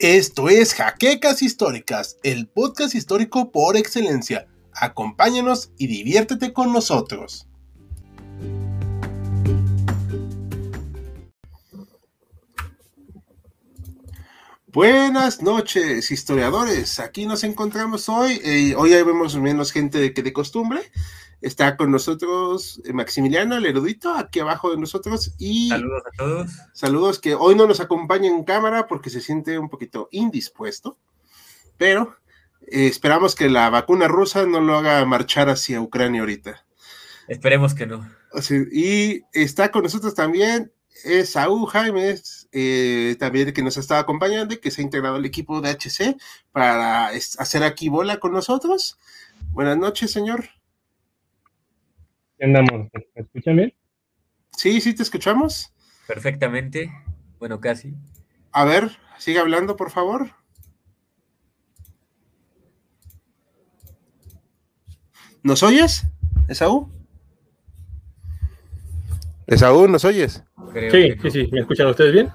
Esto es Jaquecas Históricas, el podcast histórico por excelencia. Acompáñanos y diviértete con nosotros. Buenas noches, historiadores. Aquí nos encontramos hoy. Eh, hoy vemos menos gente que de costumbre. Está con nosotros eh, Maximiliano, el erudito, aquí abajo de nosotros. Y saludos a todos. Saludos que hoy no nos acompaña en cámara porque se siente un poquito indispuesto, pero eh, esperamos que la vacuna rusa no lo haga marchar hacia Ucrania ahorita. Esperemos que no. y está con nosotros también es Saúl Jaime, eh, también que nos está acompañando y que se ha integrado al equipo de HC para hacer aquí bola con nosotros. Buenas noches, señor. ¿Qué andamos? ¿Me escuchan bien? Sí, sí, te escuchamos. Perfectamente. Bueno, casi. A ver, sigue hablando, por favor. ¿Nos oyes, Esaú? Esaú, ¿nos oyes? sí, sí, sí. ¿Me escuchan ustedes bien?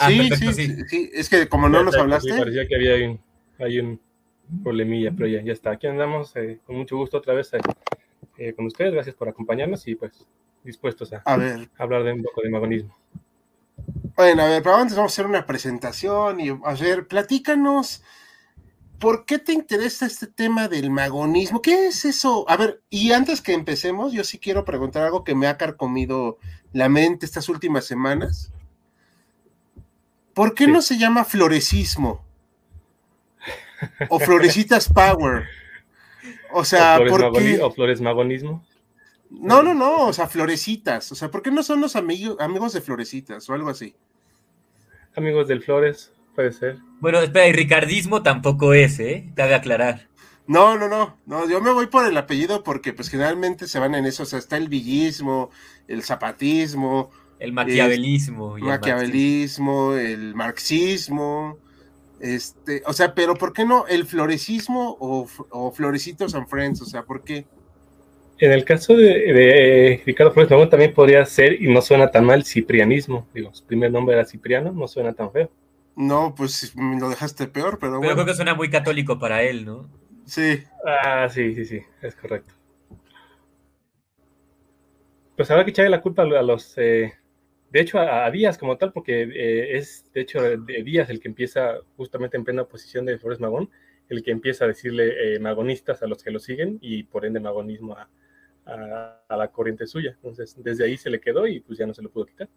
Ah, sí, sí, sí, Es que como no nos hablaste. Me parecía que había un, hay un problemilla, pero ya, ya está. Aquí andamos eh, con mucho gusto otra vez. Eh, eh, con ustedes. Gracias por acompañarnos y pues dispuestos a, hablar de un poco de magonismo. Bueno, a ver, pero antes vamos a hacer una presentación y a ver, platícanos. ¿Por qué te interesa este tema del magonismo? ¿Qué es eso? A ver, y antes que empecemos, yo sí quiero preguntar algo que me ha carcomido la mente estas últimas semanas. ¿Por qué no se llama florecismo? O florecitas power. O sea, ¿por qué? ¿O flores magonismo? No, no, no, o sea, florecitas. O sea, ¿por qué no son los amigos, amigos de florecitas o algo así? Amigos del Flores, puede ser. Bueno, espera, y ricardismo tampoco es, ¿eh? Cabe aclarar. No, no, no, no, yo me voy por el apellido porque pues generalmente se van en eso, o sea, está el villismo, el zapatismo. El maquiavelismo. El maquiavelismo, el marxismo, este, o sea, pero ¿por qué no el florecismo o, Florecitos and Friends? O sea, ¿por qué? En el caso de, Ricardo Flores Magón también podría ser, y no suena tan mal, ciprianismo. Digo, su primer nombre era Cipriano, no suena tan feo. No, pues lo dejaste peor, pero, pero creo que suena muy católico para él, ¿no? Sí. Ah, sí, sí, sí, es correcto. Pues habrá que echarle la culpa a los eh, de hecho, a, Díaz como tal, porque eh, es de hecho Díaz el que empieza justamente en plena oposición de Flores Magón, el que empieza a decirle eh, magonistas a los que lo siguen y por ende magonismo a, la corriente suya. Entonces, desde ahí se le quedó y pues ya no se lo pudo quitar.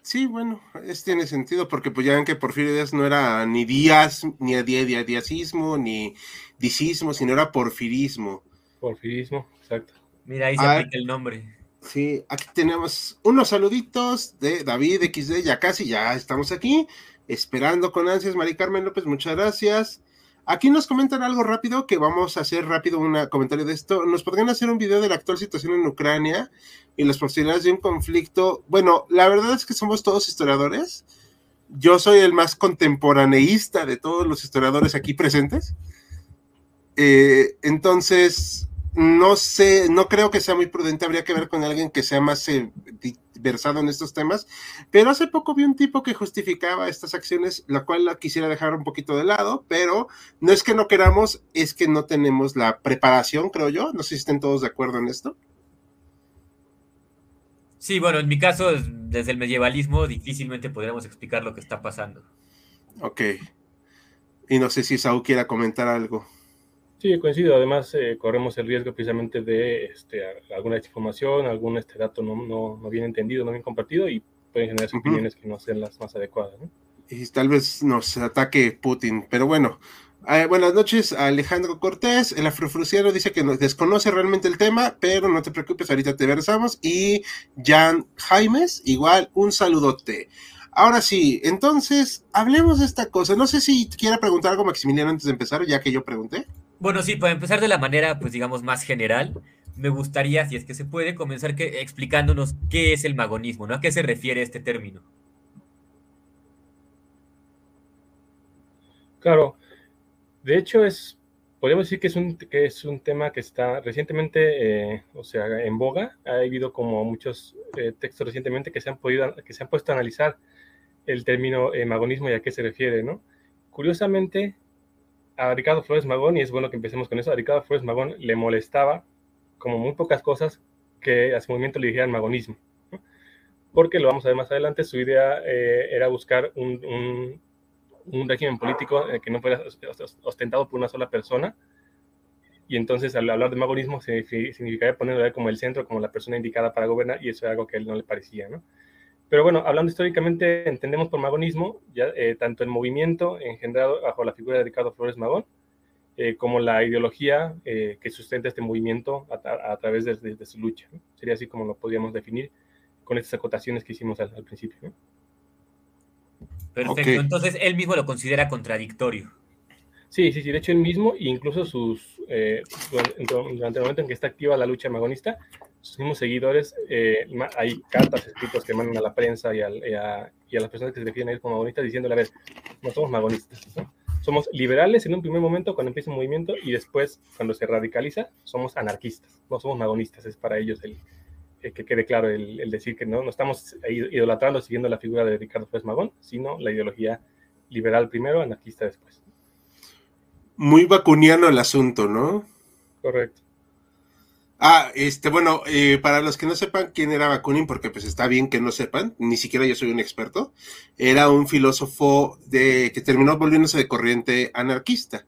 Sí, bueno, es, tiene sentido porque pues ya ven que Porfirio Díaz no era ni Díaz, ni diazismo, ni dicismo, sino era porfirismo. Porfirismo, exacto. Mira, ahí se ah, aplica el nombre. Sí, aquí tenemos unos saluditos de David XD, ya casi, ya estamos aquí, esperando con ansias. Mari Carmen López, muchas gracias. Aquí nos comentan algo rápido, que vamos a hacer rápido un comentario de esto. ¿Nos podrían hacer un video de la actual situación en Ucrania y las posibilidades de un conflicto? Bueno, la verdad es que somos todos historiadores. Yo soy el más contemporaneísta de todos los historiadores aquí presentes. Eh, entonces, no sé, no creo que sea muy prudente, habría que ver con alguien que sea más eh, versado en estos temas, pero hace poco vi un tipo que justificaba estas acciones, la cual la quisiera dejar un poquito de lado, pero no es que no queramos, es que no tenemos la preparación, creo yo, no sé si estén todos de acuerdo en esto. Sí, bueno, en mi caso, desde el medievalismo, difícilmente podríamos explicar lo que está pasando. Ok. Y no sé si Saúl quiera comentar algo. Sí, coincido. Además, eh, corremos el riesgo precisamente de este, alguna desinformación, algún este dato no, no, bien entendido, no bien compartido y pueden generar opiniones que no sean las más adecuadas. Y tal vez nos ataque Putin. Pero bueno, eh, buenas noches Alejandro Cortés. El afrofruciano dice que nos desconoce realmente el tema, pero no te preocupes, ahorita te versamos. Y Jan Jaimes, igual, un saludote. Ahora sí, entonces, hablemos de esta cosa. No sé si quiera preguntar algo Maximiliano antes de empezar, ya que yo pregunté. Bueno, sí, para empezar de la manera, pues digamos, más general, me gustaría, si es que se puede, comenzar que, explicándonos qué es el magonismo, ¿no? ¿A qué se refiere este término? Claro, de hecho es, podemos decir que es un, que es un tema que está recientemente, eh, o sea, en boga. Ha habido como muchos eh, textos recientemente que se han podido, que se han puesto a analizar el término eh, magonismo y a qué se refiere, ¿no? curiosamente, a Ricardo Flores Magón, y es bueno que empecemos con eso, a Ricardo Flores Magón le molestaba, como muy pocas cosas, que a su movimiento le dijeran magonismo. Porque lo vamos a ver más adelante, su idea eh, era buscar un, un, régimen político que no fuera ostentado por una sola persona. Y entonces al hablar de magonismo significaría ponerlo como el centro, como la persona indicada para gobernar, y eso era algo que a él no le parecía. ¿no? Pero bueno, hablando históricamente, entendemos por magonismo ya, eh, tanto el movimiento engendrado bajo la figura de Ricardo Flores Magón, eh, como la ideología eh, que sustenta este movimiento a, través de, su lucha. Sería así como lo podríamos definir con estas acotaciones que hicimos al, principio. Perfecto, entonces él mismo lo considera contradictorio. Sí, sí, sí, de hecho él mismo, incluso sus, durante el momento en que está activa la lucha magonista, sus mismos seguidores, eh, hay cartas escritas que mandan a la prensa y, a, las personas que se definen a como magonistas diciéndole, a ver, no somos magonistas, somos liberales en un primer momento cuando empieza un movimiento y después cuando se radicaliza somos anarquistas, no somos magonistas, es para ellos el, que quede claro el, decir que no, no estamos idolatrando, siguiendo la figura de Ricardo Flores Magón, sino la ideología liberal primero, anarquista después. Muy vacuniano el asunto, ¿no? Correcto. Ah, este, bueno, eh, para los que no sepan quién era Bakunin, porque pues está bien que no sepan, ni siquiera yo soy un experto, era un filósofo de que terminó volviéndose de corriente anarquista,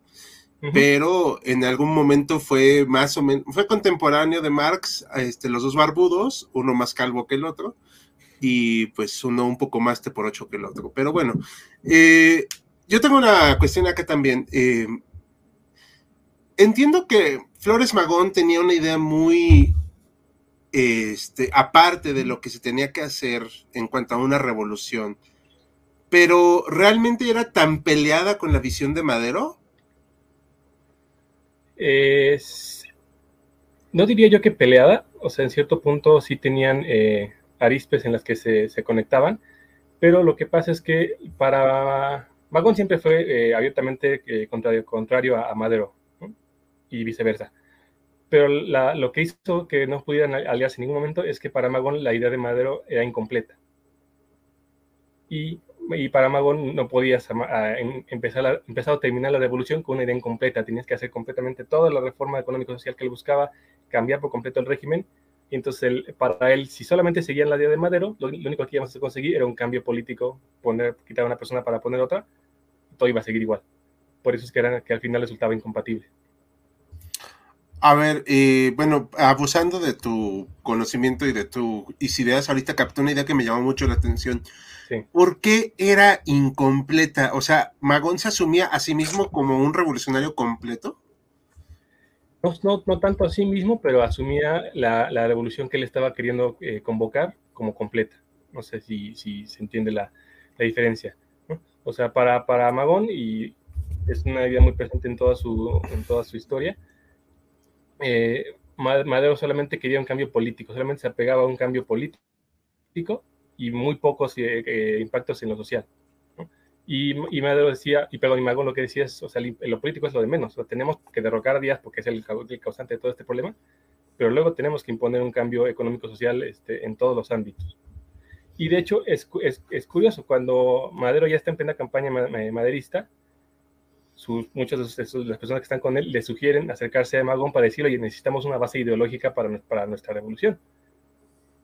pero en algún momento fue más o menos, fue contemporáneo de Marx, este, los dos barbudos, uno más calvo que el otro, y pues uno un poco más te por ocho que el otro. Pero bueno, eh, yo tengo una cuestión acá también. Eh, entiendo que Flores Magón tenía una idea muy este, aparte de lo que se tenía que hacer en cuanto a una revolución, pero realmente era tan peleada con la visión de Madero. no diría yo que peleada, o sea, en cierto punto sí tenían eh, arispes en las que se, conectaban, pero lo que pasa es que para Magón siempre fue eh, abiertamente eh, contrario, a Madero y viceversa. Pero lo que hizo que no pudieran aliarse en ningún momento es que para Magón la idea de Madero era incompleta. Y, para Magón no podías empezar, empezar o terminar la revolución con una idea incompleta. Tenías que hacer completamente toda la reforma económico-social que él buscaba, cambiar por completo el régimen. Y entonces, para él, si solamente seguían la idea de Madero, lo, único que íbamos a conseguir era un cambio político, poner, quitar a una persona para poner otra, todo iba a seguir igual. Por eso es que, que al final resultaba incompatible. A ver, eh, bueno, abusando de tu conocimiento y de tus ideas, ahorita capté una idea que me llamó mucho la atención. ¿Por qué era incompleta? O sea, ¿Magón se asumía a sí mismo como un revolucionario completo? No, no, tanto a sí mismo, pero asumía la, revolución que él estaba queriendo eh, convocar como completa. No sé si, si se entiende la, diferencia. O sea, para, para Magón, y es una idea muy presente en toda su, en toda su historia, eh, Madero solamente quería un cambio político, solamente se apegaba a un cambio político y muy pocos eh, eh, impactos en lo social. Y, Madero decía, y perdón, y Magón lo que decía es, o sea, lo político es lo de menos, tenemos que derrocar a Díaz porque es el, causante de todo este problema, pero luego tenemos que imponer un cambio económico-social este, en todos los ámbitos. Y de hecho es, curioso, cuando Madero ya está en plena campaña maderista, muchas de las personas que están con él le sugieren acercarse a Magón para decirle, oye, necesitamos una base ideológica para, para nuestra revolución.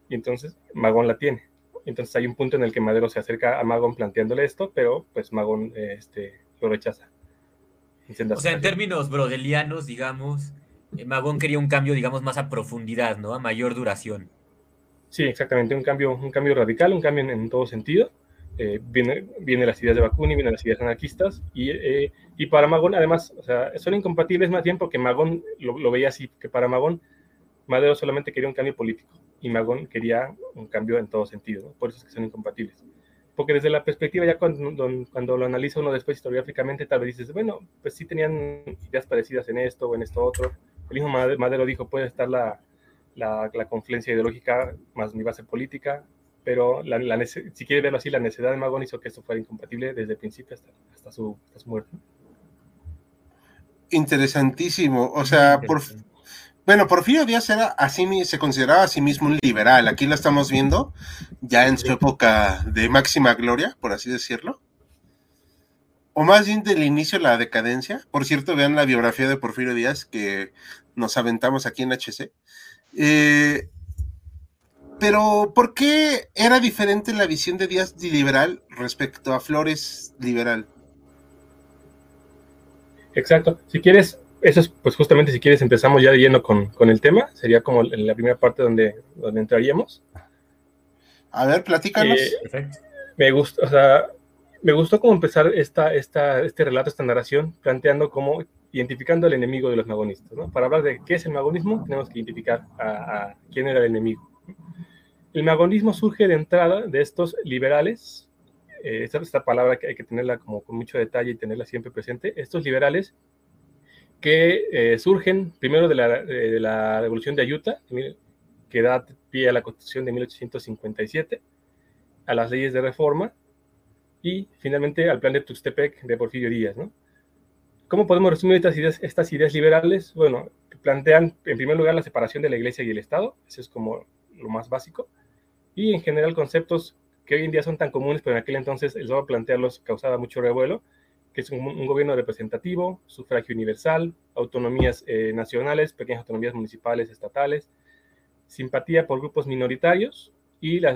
Y entonces Magón la tiene. Entonces hay un punto en el que Madero se acerca a Magón planteándole esto, pero pues Magón este, lo rechaza. O sea, en términos brodelianos, digamos, eh, Magón quería un cambio, digamos, más a profundidad, ¿no? A mayor duración. Sí, exactamente, un cambio, un cambio radical, un cambio en todo sentido eh, viene, viene, las ideas de Bakunin, vienen las ideas anarquistas, y, eh, y, para Magón, además, o sea, son incompatibles más bien porque Magón lo, veía así, que para Magón, Madero solamente quería un cambio político, y Magón quería un cambio en todo sentido, por eso es que son incompatibles. Porque desde la perspectiva, ya cuando, cuando lo analiza uno después historiográficamente, tal vez dices, bueno, pues sí tenían ideas parecidas en esto o en esto otro. El mismo Madero dijo, puede estar la, la, la confluencia ideológica más mi base política, pero la, si quiere verlo así, la necesidad de Magón hizo que esto fuera incompatible desde el principio hasta, hasta, su, muerte. Interesantísimo. O sea, por, bueno, Porfirio Díaz era así, se consideraba a sí mismo un liberal. Aquí lo estamos viendo ya en su época de máxima gloria, por así decirlo. o más bien del inicio de la decadencia. Por cierto, vean la biografía de Porfirio Díaz que nos aventamos aquí en HC. Eh, pero, ¿por qué era diferente la visión de Díaz liberal respecto a Flores liberal? Exacto. Si quieres, eso es, pues justamente si quieres empezamos ya de lleno con, el tema. Sería como la primera parte donde, donde entraríamos. A ver, platícanos. Eh, me gusta, o sea, me gustó cómo empezar esta, esta, este relato, esta narración, planteando cómo, identificando al enemigo de los magonistas. ¿no? Para hablar de qué es el magonismo, tenemos que identificar a, quién era el enemigo. El magonismo surge de entrada de estos liberales, eh, esta, palabra que hay que tenerla como con mucho detalle y tenerla siempre presente, estos liberales que eh, surgen primero de la, la, revolución de Ayutla, que da pie a la constitución de 1857, a las leyes de reforma, y finalmente al plan de Tuxtepec de Porfirio Díaz. ¿Cómo podemos resumir estas ideas, estas ideas liberales? Bueno, plantean en primer lugar la separación de la iglesia y el Estado, eso es como lo más básico, y en general conceptos que hoy en día son tan comunes, pero en aquel entonces el solo plantearlos causaba mucho revuelo, que es un, gobierno representativo, sufragio universal, autonomías eh, nacionales, pequeñas autonomías municipales, estatales, simpatía por grupos minoritarios y la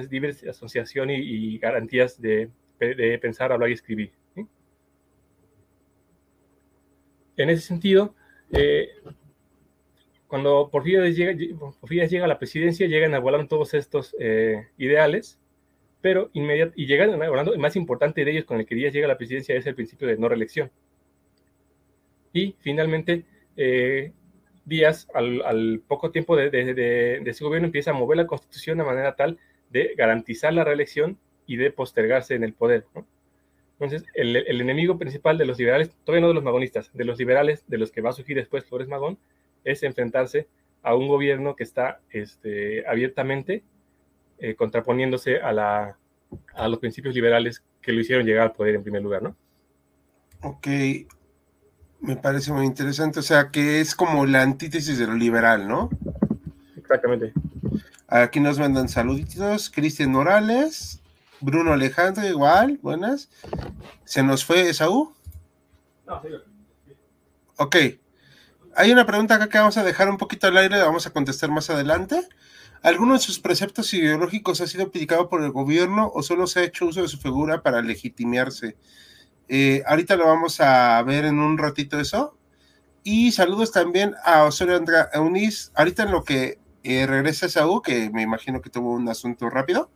asociación y garantías de de pensar, hablar y escribir. En ese sentido, eh, cuando Porfirio llega, llega a la presidencia, llegan a volar todos estos eh, ideales, pero inmediat y llegan hablando, el más importante de ellos con el que Díaz llega a la presidencia es el principio de no reelección. Y finalmente, eh, Díaz, al, poco tiempo de, de, su gobierno, empieza a mover la constitución de manera tal de garantizar la reelección y de postergarse en el poder. Entonces, el, enemigo principal de los liberales, todavía no de los magonistas, de los liberales, de los que va a surgir después Flores Magón, es enfrentarse a un gobierno que está este, abiertamente eh, contraponiéndose a, la, a los principios liberales que lo hicieron llegar al poder en primer lugar, ¿no? Ok, me parece muy interesante, o sea, que es como la antítesis de lo liberal, ¿no? Exactamente. Aquí nos mandan saluditos, Cristian Morales, Bruno Alejandro, igual, buenas. ¿Se nos fue Saúl? No, sí. Ok. Hay una pregunta acá que vamos a dejar un poquito al aire, la vamos a contestar más adelante. ¿Alguno de sus preceptos ideológicos ha sido aplicado por el gobierno o solo se ha hecho uso de su figura para legitimarse? Eh, ahorita lo vamos a ver en un ratito eso. Y saludos también a Osorio Andra Eunice. Ahorita en lo que eh, regresa Saúl, que me imagino que tuvo un asunto rápido.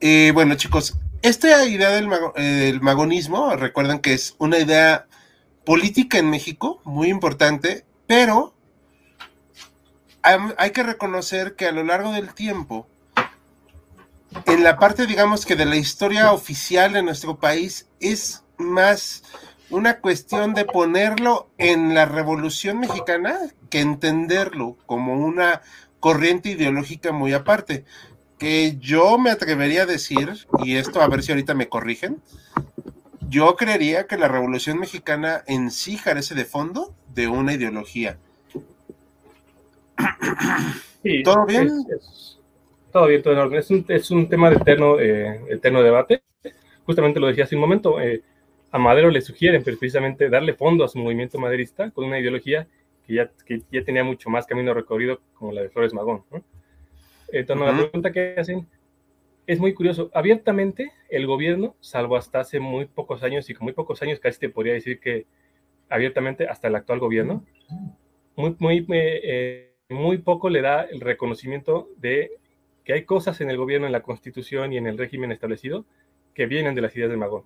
Eh, bueno, chicos, esta idea eh, del, magonismo, recuerden que es una idea política en México, muy importante, pero hay que reconocer que a lo largo del tiempo, en la parte, digamos que de la historia oficial de nuestro país, es más una cuestión de ponerlo en la Revolución Mexicana que entenderlo como una corriente ideológica muy aparte que yo me atrevería a decir, y esto a ver si ahorita me corrigen, yo creería que la Revolución Mexicana en sí carece de fondo de una ideología. ¿Todo bien? todo bien, todo en orden. Es un, es un tema de eterno, eh, eterno debate. Justamente lo decía hace un momento. Eh, a Madero le sugieren precisamente darle fondo a su movimiento maderista con una ideología que ya, que ya tenía mucho más camino recorrido como la de Flores Magón. ¿no? Entonces, la pregunta que hacen es muy curioso. Abiertamente, el gobierno, salvo hasta hace muy pocos años, y con muy pocos años casi te podría decir que abiertamente hasta el actual gobierno, muy, muy, eh, muy poco le da el reconocimiento de que hay cosas en el gobierno, en la constitución y en el régimen establecido que vienen de las ideas de Magón.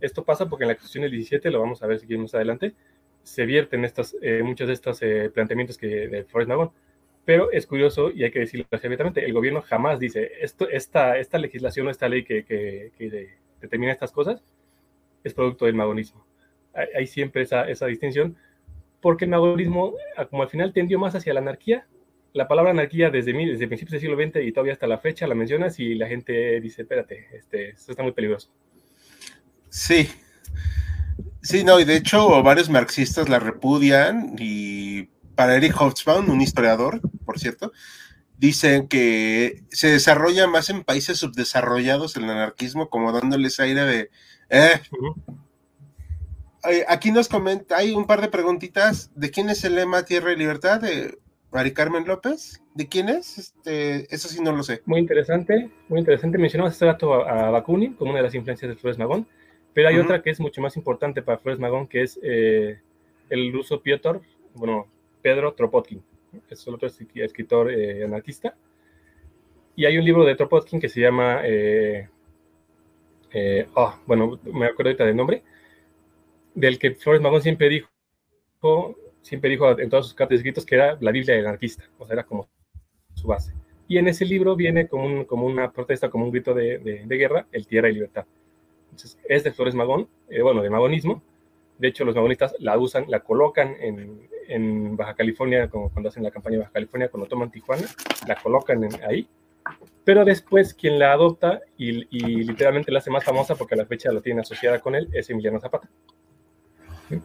Esto pasa porque en la constitución del 17, lo vamos a ver si más adelante, se vierten estas, eh, muchos de estos eh, planteamientos que, de Flores Magón. Pero es curioso y hay que decirlo abiertamente, el gobierno jamás dice, esto, esta, esta legislación o esta ley que, que, determina estas cosas es producto del magonismo. Hay, siempre esa, esa, distinción, porque el magonismo, como al final tendió más hacia la anarquía, la palabra anarquía desde, desde principios del siglo XX y todavía hasta la fecha la mencionas y la gente dice, espérate, este, esto está muy peligroso. Sí, Sí, no, y de hecho varios marxistas la repudian y para Eric Hobsbawm, un historiador, por cierto, dicen que se desarrolla más en países subdesarrollados el anarquismo, como dándoles aire de... Eh. Aquí nos comenta, hay un par de preguntitas. ¿De quién es el lema Tierra y Libertad? ¿De Mari Carmen López? ¿De quién es? Este, eso sí no lo sé. Muy interesante, muy interesante. Mencionamos este dato a, Bakunin como una de las influencias de Flores Magón, pero hay otra que es mucho más importante para Flores Magón, que es eh, el ruso Piotr, bueno, Pedro Tropotkin es otro escritor eh, anarquista. Y hay un libro de Tropotkin que se llama, eh, eh, ah, bueno, me acuerdo ahorita del nombre, del que Flores Magón siempre dijo, siempre dijo en todas sus cartas escritos que era la Biblia anarquista, o sea, era como su base. Y en ese libro viene como, como una protesta, como un grito de, de, guerra, el tierra y libertad. Entonces, es de Flores Magón, bueno, de magonismo. De hecho, los magonistas la usan, la colocan en, en Baja California, como cuando hacen la campaña de Baja California, cuando toman Tijuana, la colocan ahí. Pero después quien la adopta y, literalmente la hace más famosa porque a la fecha la tiene asociada con él es Emiliano Zapata.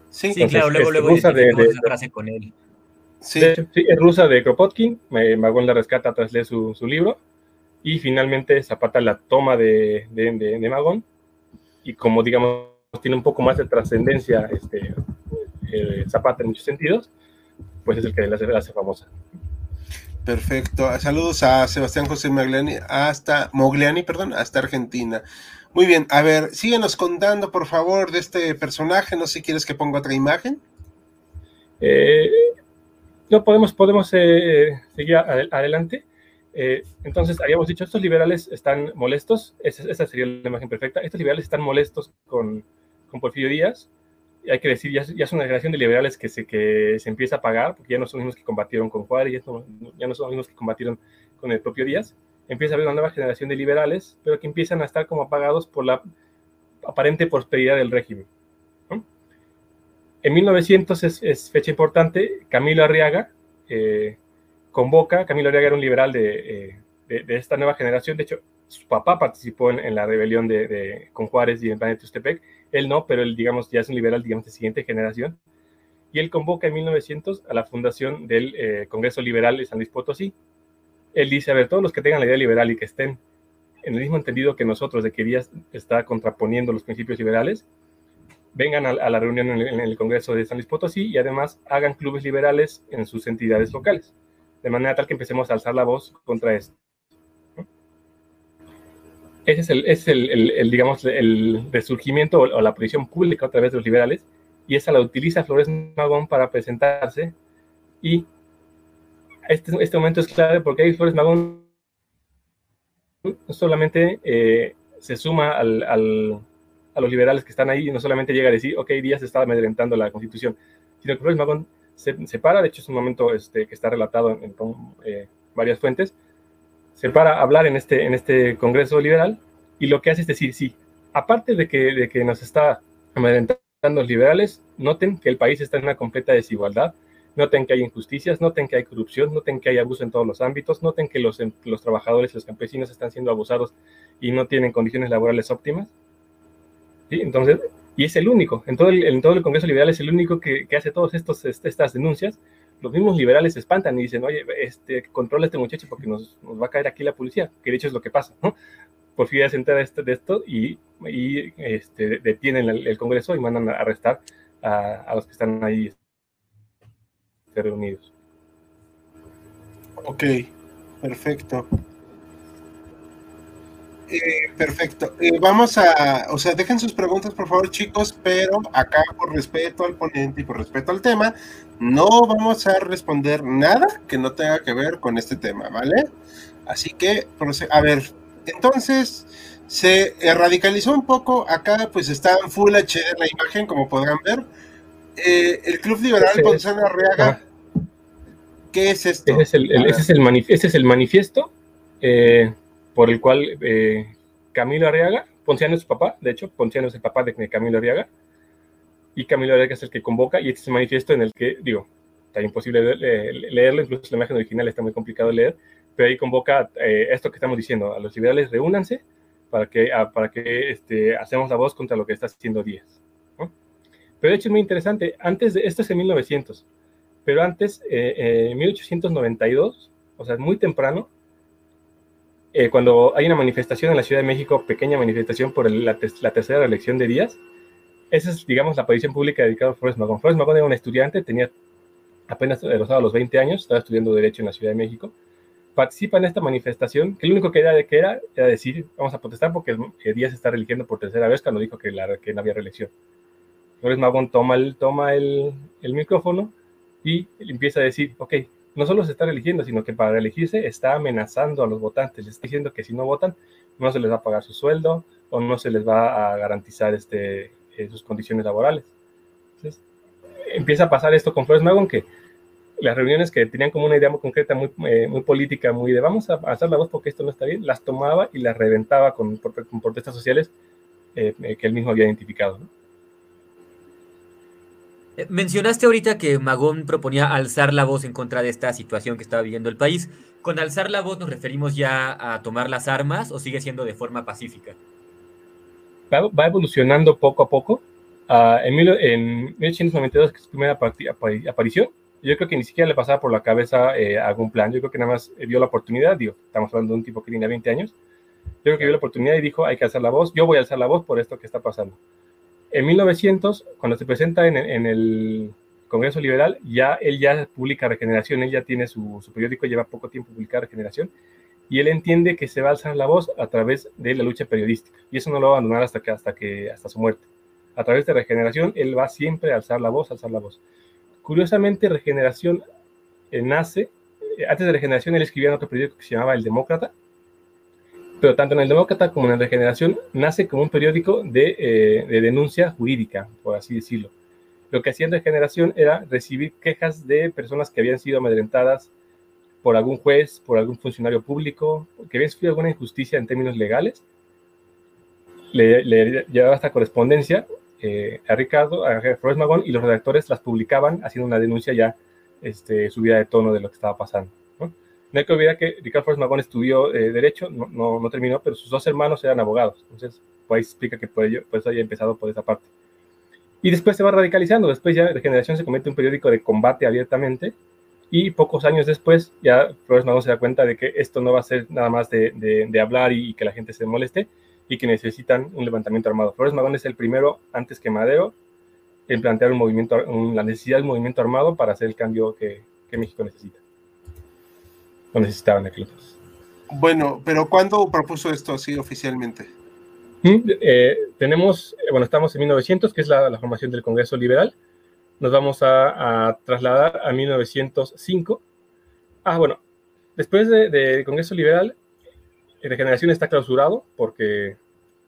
Sí, claro, luego, luego rusa de, frase con él. Sí. sí. es rusa de Kropotkin, Magón la rescata tras leer su, su, libro y finalmente Zapata la toma de, de, Magón y como digamos tiene un poco más de trascendencia este, eh, Zapata en muchos sentidos, pues es el que la hace, famosa. Perfecto. Saludos a Sebastián José Mogliani hasta Mogliani, perdón, hasta Argentina. Muy bien, a ver, síguenos contando, por favor, de este personaje. No sé si quieres que ponga otra imagen. Eh, no, podemos, podemos eh, seguir adelante. entonces, habíamos dicho, estos liberales están molestos. Esa, sería la imagen perfecta. Estos liberales están molestos con, con Porfirio Díaz hay que decir, ya, ya, es una generación de liberales que se, que se empieza a pagar, porque ya no son los mismos que combatieron con Juárez, ya, no son los mismos que combatieron con el propio Díaz. Empieza a haber una nueva generación de liberales, pero que empiezan a estar como apagados por la aparente prosperidad del régimen. En 1900 es, fecha importante, Camilo Arriaga eh, convoca, Camilo Arriaga era un liberal de, eh, de, esta nueva generación, de hecho, su papá participó en, la rebelión de, con Juárez y en Plan Tustepec, él no, pero él, digamos, ya es un liberal, digamos, de siguiente generación. Y él convoca en 1900 a la fundación del eh, Congreso Liberal de San Luis Potosí. Él dice, a ver, todos los que tengan la idea liberal y que estén en el mismo entendido que nosotros, de que Díaz está contraponiendo los principios liberales, vengan a, la reunión en el, Congreso de San Luis Potosí y además hagan clubes liberales en sus entidades locales, de manera tal que empecemos a alzar la voz contra esto. Ese es el, es el, digamos, el resurgimiento o, la posición pública a través de los liberales, y esa la utiliza Flores Magón para presentarse. Y este, este momento es clave porque ahí Flores Magón no solamente eh, se suma al, al, a los liberales que están ahí y no solamente llega a decir, ok, Díaz está amedrentando la constitución, sino que Flores Magón se, se para, de hecho es un momento este, que está relatado en, eh, varias fuentes, se para a hablar en este, en este Congreso Liberal y lo que hace es decir, sí, aparte de que, de que nos está amedrentando los liberales, noten que el país está en una completa desigualdad, noten que hay injusticias, noten que hay corrupción, noten que hay abuso en todos los ámbitos, noten que los, los trabajadores y los campesinos están siendo abusados y no tienen condiciones laborales óptimas. ¿Sí? Entonces, y es el único, en todo el, en todo el Congreso Liberal es el único que, que hace todas estas denuncias los mismos liberales se espantan y dicen, oye, este, controla este muchacho porque nos, nos, va a caer aquí la policía, que de hecho es lo que pasa, ¿no? Porfirio se entera de esto, de esto y, este, detienen el, Congreso y mandan a arrestar a, a los que están ahí reunidos. Ok, perfecto. Eh, perfecto. Eh, vamos a, o sea, dejen sus preguntas por favor chicos, pero acá por respeto al ponente y por respeto al tema, no vamos a responder nada que no tenga que ver con este tema, ¿vale? Así que, a ver, entonces se radicalizó un poco, acá pues está en Full HD la imagen, como podrán ver. Eh, el Club Liberal con Sana Arriaga, ¿qué es esto? Ese es el, ese es el, ese es el manifiesto. Eh, por el cual eh, Camilo Arriaga, Ponciano es su papá, de hecho, Ponciano es el papá de Camilo Arriaga, y Camilo Arriaga es el que convoca, y este es el manifiesto en el que, digo, está imposible leerlo, incluso la imagen original está muy complicado de leer, pero ahí convoca eh, esto que estamos diciendo, a los liberales reúnanse para que, para que este, hacemos la voz contra lo que está haciendo Díaz. Pero de hecho es muy interesante, antes de, esto es en 1900, pero antes, eh, en 1892, o sea, muy temprano, eh, cuando hay una manifestación en la Ciudad de México, pequeña manifestación por la, tercera reelección de Díaz, esa es, digamos, la aparición pública dedicada a Flores Magón. Flores Magón era un estudiante, tenía apenas rozado los 20 años, estaba estudiando Derecho en la Ciudad de México, participa en esta manifestación, que lo único que era, de que era, era decir, vamos a protestar porque Díaz está religiendo por tercera vez cuando dijo que, la, que no había reelección. Flores Magón toma el, toma el, el micrófono y empieza a decir, ok, no solo se está eligiendo, sino que para elegirse está amenazando a los votantes, está diciendo que si no votan, no se les va a pagar su sueldo o no se les va a garantizar este, eh, sus condiciones laborales. Entonces, empieza a pasar esto con Flores Magón, que las reuniones que tenían como una idea muy concreta, muy, eh, muy política, muy de vamos a hacer la voz porque esto no está bien, las tomaba y las reventaba con, protestas sociales eh, que él mismo había identificado. Eh, mencionaste ahorita que Magón proponía alzar la voz en contra de esta situación que estaba viviendo el país. ¿Con alzar la voz nos referimos ya a tomar las armas o sigue siendo de forma pacífica? Va, evolucionando poco a poco. Ah, en, 1892, que es su primera aparición, yo creo que ni siquiera le pasaba por la cabeza eh, algún plan. Yo creo que nada más vio la oportunidad. Digo, estamos hablando de un tipo que tenía 20 años. Yo creo que vio la oportunidad y dijo, hay que alzar la voz. Yo voy a alzar la voz por esto que está pasando. En 1900, cuando se presenta en, el Congreso Liberal, ya él ya publica Regeneración, él ya tiene su, periódico, lleva poco tiempo publicar Regeneración, y él entiende que se va a alzar la voz a través de la lucha periodística, y eso no lo va a abandonar hasta, que, hasta, que, hasta su muerte. A través de Regeneración, él va siempre a alzar la voz, alzar la voz. Curiosamente, Regeneración eh, nace, eh, antes de Regeneración él escribía en otro periódico que se llamaba El Demócrata, pero tanto en el Demócrata como en el Regeneración nace como un periódico eh, de, denuncia jurídica, por así decirlo. Lo que hacía en Regeneración era recibir quejas de personas que habían sido amedrentadas por algún juez, por algún funcionario público, que habían sufrido alguna injusticia en términos legales. Le, llevaba esta correspondencia eh, a Ricardo, a Flores Magón, y los redactores las publicaban haciendo una denuncia ya este, subida de tono de lo que estaba pasando. No hay que olvidar que Ricardo Flores Magón estudió eh, Derecho, no, terminó, pero sus dos hermanos eran abogados. Entonces, pues explica que por ello, pues haya empezado por esa parte. Y después se va radicalizando. Después ya Regeneración se convierte en un periódico de combate abiertamente. Y pocos años después ya Flores Magón se da cuenta de que esto no va a ser nada más de, hablar y, que la gente se moleste y que necesitan un levantamiento armado. Flores Magón es el primero, antes que Madero, en plantear un movimiento, la necesidad de un movimiento armado para hacer el cambio que México necesita lo necesitaban aquel Bueno, pero ¿cuándo propuso esto así oficialmente? Mm, eh, tenemos, eh, bueno, estamos en 1900, que es la, formación del Congreso Liberal. Nos vamos a, trasladar a 1905. Ah, bueno, después del de Congreso Liberal, Regeneración está clausurado porque,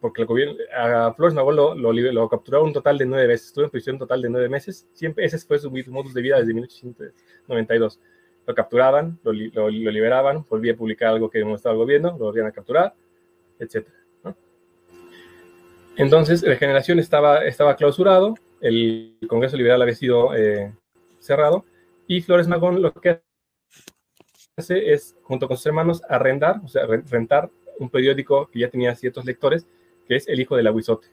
porque el gobierno, a Flores Magón lo, lo, lo, capturaron un total de nueve veces, estuvo en prisión total de nueve meses. Siempre, ese fue su modus de vida desde 1892 lo capturaban, lo, liberaban, volvía a publicar algo que demostraba el gobierno, lo volvían a capturar, etc. Entonces, la generación estaba, estaba clausurado, el Congreso Liberal había sido eh, cerrado, y Flores Magón lo que hace es, junto con sus hermanos, arrendar, o sea, rentar un periódico que ya tenía ciertos lectores, que es El Hijo del Aguizote.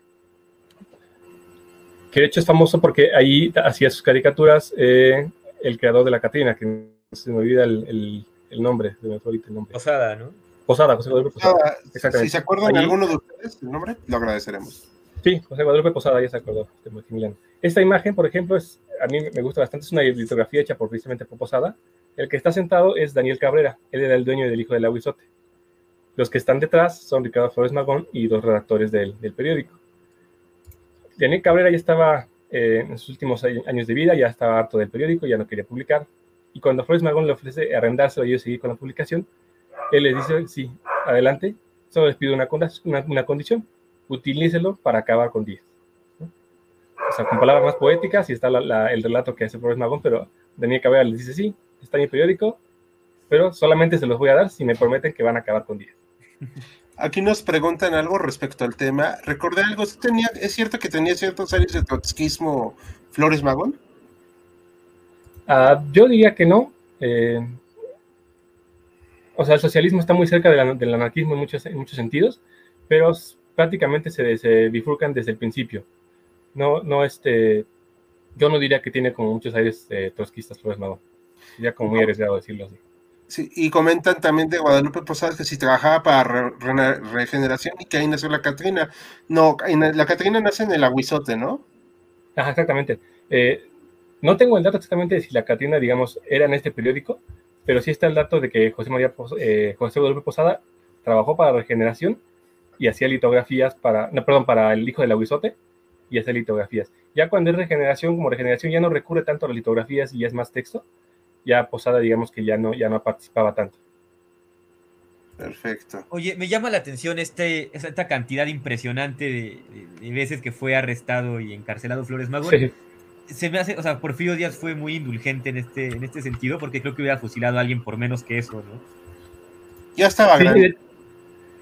Que de hecho es famoso porque ahí hacía sus caricaturas eh, el creador de la Catrina, que se me olvida el, el, nombre, se me el nombre. Posada, ¿no? Posada, José Guadalupe Posada. Exactamente. Si se acuerdan de alguno de ustedes el nombre, lo agradeceremos. Sí, José Guadalupe Posada ya se acordó, de Esta imagen, por ejemplo, es, a mí me gusta bastante, es una litografía hecha por, precisamente por Posada. El que está sentado es Daniel Cabrera, él era el dueño del hijo del aguizote. Los que están detrás son Ricardo Flores Magón y dos redactores del, del periódico. Daniel Cabrera ya estaba eh, en sus últimos años de vida, ya estaba harto del periódico, ya no quería publicar, y cuando Flores Magón le ofrece arrendarse o yo seguir con la publicación, él le dice, sí, adelante, solo les pido una, una, condición, utilícelo para acabar con 10. O sea, con palabras más poéticas y está el relato que hace Flores Magón, pero Daniel Cabrera le dice, sí, está en mi periódico, pero solamente se los voy a dar si me prometen que van a acabar con 10. Aquí nos preguntan algo respecto al tema. Recordé algo, tenía, ¿es cierto que tenía ciertos años de trotskismo Flores Magón? Ah, yo diría que no. Eh, o sea, el socialismo está muy cerca del anarquismo en muchos, muchos sentidos, pero prácticamente se, bifurcan desde el principio. No, no, este, yo no diría que tiene como muchos aires eh, trotskistas Flores Magón. Sería como muy arriesgado decirlo así. Sí, y comentan también de Guadalupe Posadas que si trabajaba para regeneración y que ahí nació la Catrina. No, la Catrina nace en el Aguizote, ¿no? Ajá, exactamente. Eh, no tengo el dato exactamente de si la Catrina, digamos, era en este periódico, pero sí está el dato de que José María eh, José Guadalupe Posada trabajó para regeneración y hacía litografías para, no, perdón, para el hijo del Aguizote y hacía litografías. Ya cuando es regeneración, como regeneración ya no recurre tanto a las litografías y ya es más texto, ya Posada, digamos que ya no, ya no participaba tanto. Perfecto. Oye, me llama la atención este, esta cantidad impresionante de, veces que fue arrestado y encarcelado Flores Magón. Se me hace, o sea, Porfirio Díaz fue muy indulgente en este, en este sentido, porque creo que hubiera fusilado a alguien por menos que eso, ¿no? Ya estaba grande.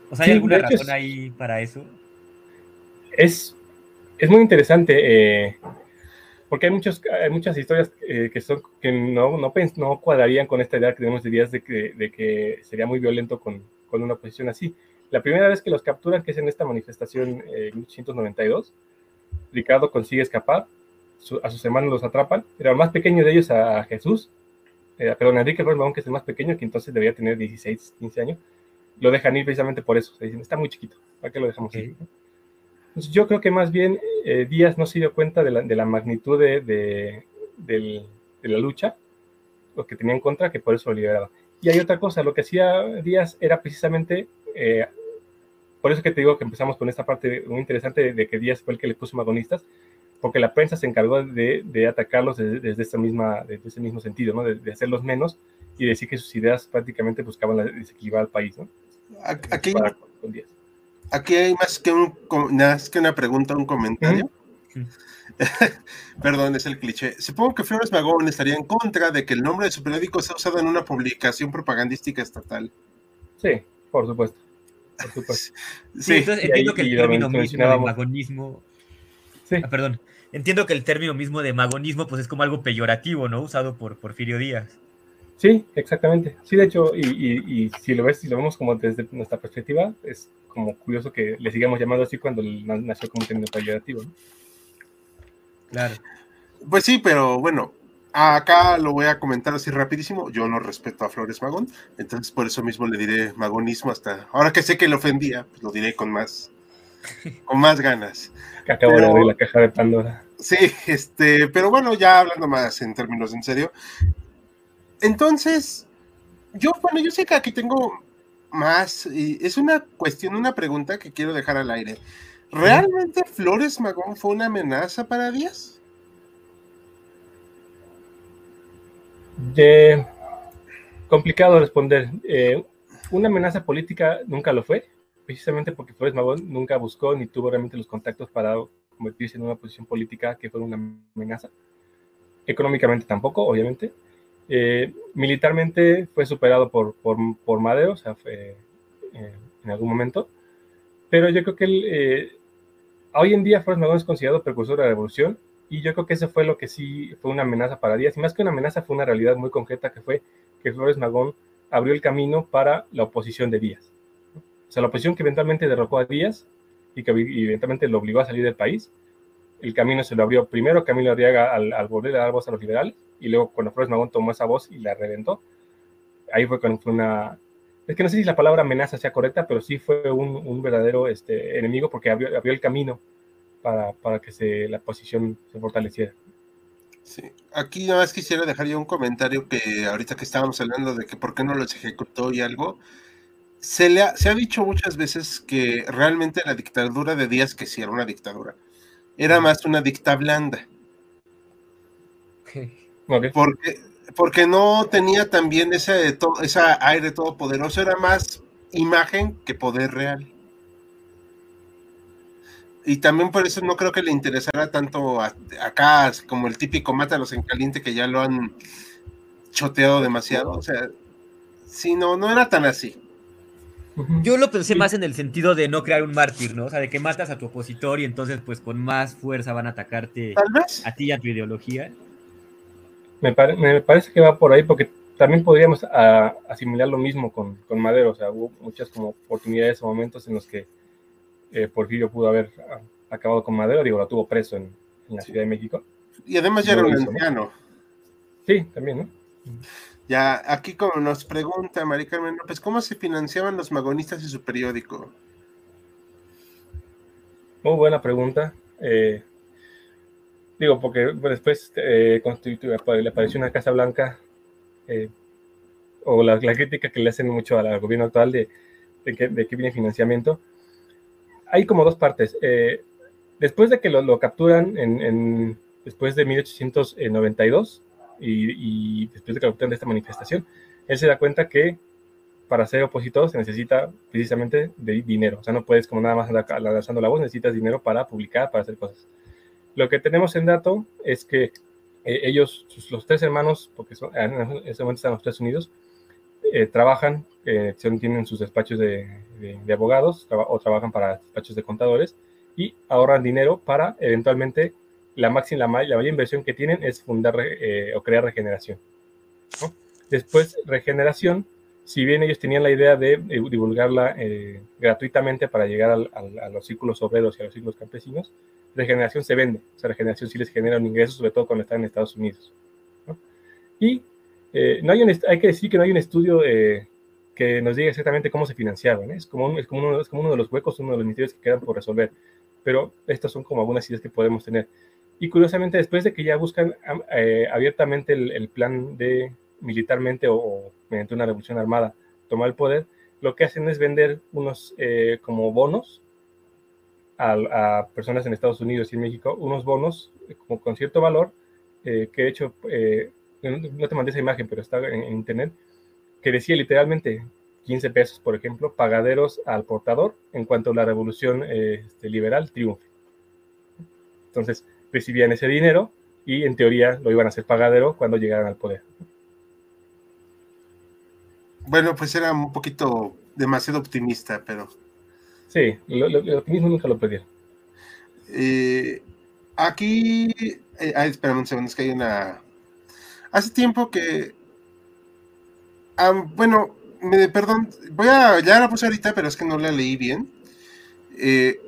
O sea, ¿hay alguna razón ahí para eso? Es, es muy interesante. Eh, porque hay, muchos, hay muchas historias eh, que, son, que no, no, no, cuadrarían con esta idea que tenemos de días de que, de que sería muy violento con, con, una posición así. La primera vez que los capturan, que es en esta manifestación eh, en 1892, Ricardo consigue escapar, a sus hermanos los atrapan, era el más pequeño de ellos a, Jesús, eh, perdón, Enrique Román, que es el más pequeño, que entonces debería tener 16, 15 años, lo dejan ir precisamente por eso, se dicen, está muy chiquito, ¿para qué lo dejamos ir? yo creo que más bien eh, Díaz no se dio cuenta de la, magnitud de, la lucha, lo que tenía en contra, que por eso lo liberaba. Y hay otra cosa, lo que hacía Díaz era precisamente, eh, por eso que te digo que empezamos con esta parte muy interesante de, que Díaz fue el que le puso magonistas, porque la prensa se encargó de, atacarlos desde, esta misma, desde ese mismo sentido, ¿no? de, hacerlos menos y decir que sus ideas prácticamente buscaban desequilibrar al país. ¿no? Aquí, aquí hay más que, un, más que una pregunta, un comentario. Perdón, es el cliché. Supongo que Flores Magón estaría en contra de que el nombre de su periódico sea usado en una publicación propagandística estatal. Sí, por supuesto. Por supuesto. Sí, entonces entiendo que el término mismo de magonismo. Sí. Ah, perdón. Entiendo que el término mismo de magonismo pues es como algo peyorativo, ¿no? Usado por Porfirio Díaz. Sí, exactamente. Sí, de hecho, y, si lo ves, si lo vemos como desde nuestra perspectiva, es como curioso que le sigamos llamando así cuando nació como un término peyorativo, ¿no? Claro. Pues sí, pero bueno, acá lo voy a comentar así rapidísimo. Yo no respeto a Flores Magón, entonces por eso mismo le diré magonismo hasta. Ahora que sé que le ofendía, pues lo diré con más, con más ganas. Que acabo de abrir la caja de Pandora. Sí, este, pero bueno, ya hablando más en términos en serio, entonces, yo, bueno, yo sé que aquí tengo más, y es una cuestión, una pregunta que quiero dejar al aire. ¿Realmente Flores Magón fue una amenaza para Díaz? De... Complicado responder. Eh, una amenaza política nunca lo fue, precisamente porque Flores Magón nunca buscó ni tuvo realmente los contactos para convertirse en una posición política que fuera una amenaza. Económicamente tampoco, obviamente. Eh, militarmente fue superado por, por, Madero, o sea, eh, en algún momento, pero yo creo que eh, hoy en día Flores Magón es considerado precursor de la revolución y yo creo que eso fue lo que sí fue una amenaza para Díaz, y más que una amenaza fue una realidad muy concreta que fue que Flores Magón abrió el camino para la oposición de Díaz. Sea, la oposición que eventualmente derrocó a Díaz y que eventualmente lo obligó a salir del país, el camino se lo abrió primero Camilo Arriaga al, al volver a dar voz a los liberales, y luego cuando Flores Magón tomó esa voz y la reventó, ahí fue cuando fue una... Es que no sé si la palabra amenaza sea correcta, pero sí fue un, un verdadero este, enemigo porque abrió, abrió el camino para, para, que se, la posición se fortaleciera. Sí, aquí nada más quisiera dejar yo un comentario que ahorita que estábamos hablando de que por qué no los ejecutó y algo, se, le ha, se ha dicho muchas veces que realmente la dictadura de Díaz, que sí era una dictadura, era más una dicta blanda. Porque, porque no tenía también ese, ese aire todopoderoso, era más imagen que poder real. Y también por eso no creo que le interesara tanto acá como el típico Mátalos en caliente que ya lo han choteado demasiado. O sea, sí, no, no era tan así. Yo lo pensé más en el sentido de no crear un mártir, ¿no? O sea, de que matas a tu opositor y entonces pues con más fuerza van a atacarte a ti y a tu ideología. Me, parece que va por ahí porque también podríamos asimilar lo mismo con, Madero. O sea, hubo muchas como oportunidades o momentos en los que eh, Porfirio pudo haber acabado con Madero. Digo, lo tuvo preso en, la Ciudad de México. Y además ya era un anciano. Sí, también, ¿no? Ya, aquí como nos pregunta Mari Carmen López, ¿cómo se financiaban los magonistas y su periódico? Muy buena pregunta. Eh, digo, porque después eh, le apareció una Casa Blanca, eh, o la, crítica que le hacen mucho al gobierno actual de, que, viene financiamiento. Hay como dos partes. Eh, después de que lo, capturan en, después de 1892 y, y después de capturan de esta manifestación, él se da cuenta que para ser opositor se necesita precisamente de dinero. O sea, no puedes como nada más lanzando la voz, necesitas dinero para publicar, para hacer cosas. Lo que tenemos en dato es que eh, ellos, los tres hermanos, porque son, en ese momento están los tres unidos, eh, trabajan, eh, tienen sus despachos de, abogados o trabajan para despachos de contadores y ahorran dinero para eventualmente la máxima, la, mayor inversión que tienen es fundar eh, o crear regeneración. Después, regeneración si bien ellos tenían la idea de, divulgarla eh, gratuitamente para llegar a los círculos obreros y a los círculos campesinos, Regeneración se vende. O sea, Regeneración sí les genera un ingreso, sobre todo cuando están en Estados Unidos. Y eh, no hay, hay que decir que no hay un estudio eh, que nos diga exactamente cómo se financiaban. Es, como es, como uno, es como uno de los huecos, uno de los misterios que quedan por resolver. Pero estas son como algunas ideas que podemos tener. Y curiosamente, después de que ya buscan abiertamente el plan de militarmente o, mediante una revolución armada tomar el poder, lo que hacen es vender unos eh, como bonos a, personas en Estados Unidos y en México, unos bonos eh, como con cierto valor, eh, que de hecho, no te mandé esa imagen, pero está en, internet, que decía literalmente 15 pesos, por ejemplo, pagaderos al portador en cuanto a la revolución este, liberal triunfe. Entonces, recibían ese dinero y en teoría lo iban a hacer pagadero cuando llegaran al poder. Bueno, pues era un poquito demasiado optimista, pero. Sí, el optimismo nunca lo perdí. Eh, aquí. Eh, ah, espérame un segundo, es que hay una. Hace tiempo que. bueno, me, perdón, voy a. Ya la puse ahorita, pero es que no la leí bien. Eh,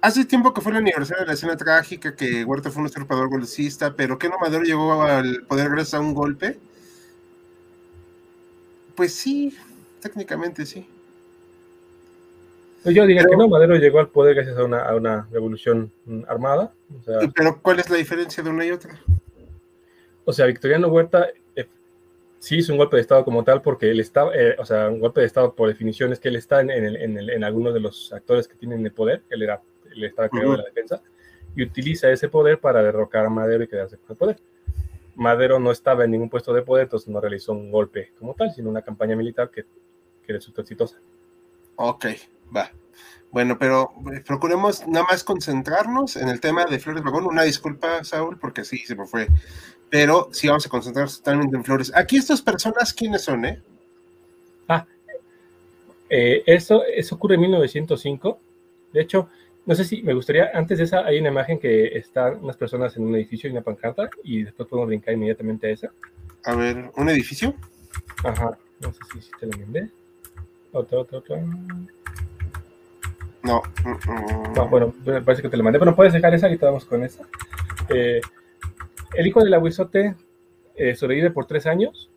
hace tiempo que fue el aniversario de la escena trágica que Huerta fue un usurpador golcista, pero que no Madero llegó al poder gracias a un golpe. Pues sí, técnicamente sí. Yo diría que no, Madero llegó al poder gracias a una, revolución armada. pero ¿cuál es la diferencia de una y otra? O sea, Victoriano Huerta eh, sí hizo un golpe de Estado como tal porque él estaba, eh, o sea, un golpe de Estado por definición es que él está en, en, en, alguno de los actores que tienen el poder, él era el Estado creador de la defensa, y utiliza ese poder para derrocar a Madero y quedarse con el poder. Madero no estaba en ningún puesto de poder, entonces no realizó un golpe como tal, sino una campaña militar que, que resultó exitosa. Ok, va. Bueno, pero eh, procuremos nada más concentrarnos en el tema de Flores Magón. Una disculpa, Saúl, porque sí, se me fue. Pero sí vamos a concentrarnos totalmente en Flores. Aquí estas personas, ¿quiénes son, eh? Ah, eh, eso, eso ocurre en 1905. De hecho, no sé si me gustaría, antes de esa hay una imagen que están unas personas en un edificio y una pancarta y después podemos brincar inmediatamente a esa. A ver, ¿un edificio? Ajá, no sé si, te lo mandé. Otra, otra, otra. No. No, bueno, parece que te lo mandé, pero puedes dejar esa y te vamos con esa. Eh, el hijo del aguizote eh, sobrevive por tres años,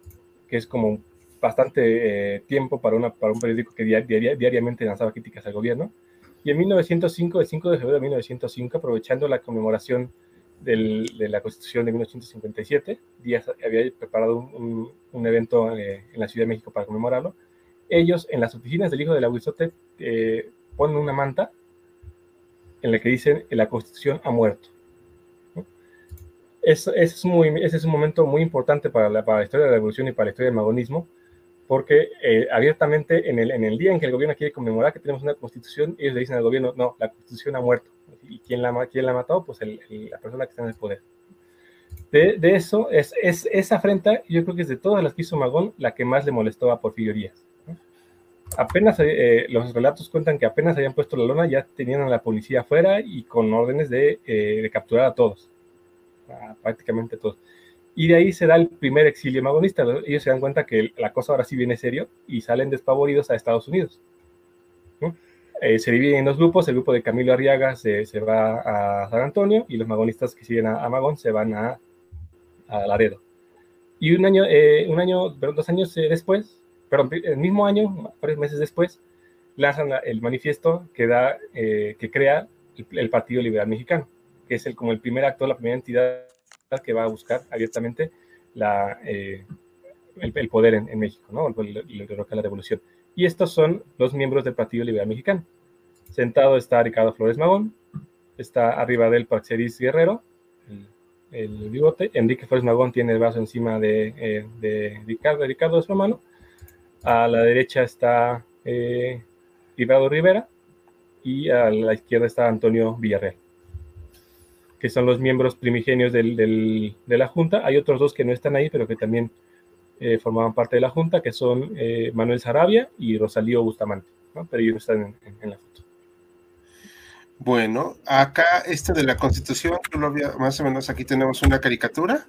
que es como bastante eh, tiempo para, una, para un periódico que diariamente lanzaba críticas al gobierno. Y en 1905, el 5 de febrero de 1905, aprovechando la conmemoración de la Constitución de 1857, Díaz había preparado un, evento eh, en la Ciudad de México para conmemorarlo. Ellos, en las oficinas del hijo del Aguizote, eh, ponen una manta en la que dicen la Constitución ha muerto. ese, es un momento muy importante para la, para la historia de la revolución y para la historia del magonismo, porque eh, abiertamente en el, en el día en que el gobierno quiere conmemorar que tenemos una constitución, ellos le dicen al gobierno, no, la constitución ha muerto. ¿Y quién la, quién la ha matado? Pues la persona que está en el poder. De, de eso, es, es, esa afrenta, yo creo que es de todas las que hizo Magón, la que más le molestó a Porfirio Díaz. Apenas, eh, los relatos cuentan que apenas habían puesto la lona, ya tenían a la policía afuera y con órdenes de, eh, de capturar a todos, prácticamente a todos. Y de ahí se da el primer exilio magonista. Ellos se dan cuenta que la cosa ahora sí viene serio y salen despavoridos a Estados Unidos. Eh, se dividen en dos grupos. El grupo de Camilo Arriaga se, se va a San Antonio y los magonistas que siguen a, Magón se van a, a Laredo. Y un año, un año, dos años después, perdón, el mismo año, varios meses después, lanzan el manifiesto que, da, que crea el, Partido Liberal Mexicano, que es el, como el primer acto, la primera entidad que va a buscar abiertamente la, el, poder en, México, ¿no? El, la revolución. Y estos son los miembros del Partido Liberal Mexicano. Sentado está Ricardo Flores Magón, está arriba del Praxedis Guerrero, el, bigote. Enrique Flores Magón tiene el brazo encima de, eh, de Ricardo, Ricardo de su mano. A la derecha está eh, Rivera y a la izquierda está Antonio Villarreal, que son los miembros primigenios del, de la Junta. Hay otros dos que no están ahí, pero que también eh, formaban parte de la Junta, que son eh, Manuel Sarabia y Rosalío Bustamante, pero ellos están en, la foto. Bueno, acá este de la Constitución, más o menos aquí tenemos una caricatura.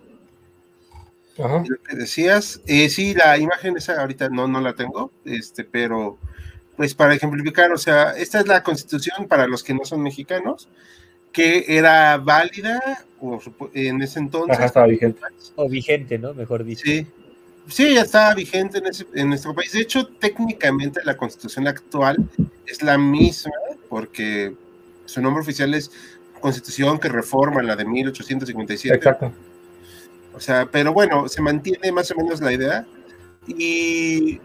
Ajá. Lo que decías, eh, sí, la imagen esa ahorita no, no la tengo, este, pero pues para ejemplificar, o sea, esta es la Constitución para los que no son mexicanos, que era válida en ese entonces. Ajá, estaba vigente. O vigente, ¿no? Mejor dicho. Sí, Sí, ya estaba vigente en, nuestro país. De hecho, técnicamente la constitución actual es la misma, porque su nombre oficial es Constitución que reforma la de 1857. Exacto. O sea, pero bueno, se mantiene más o menos la idea. Y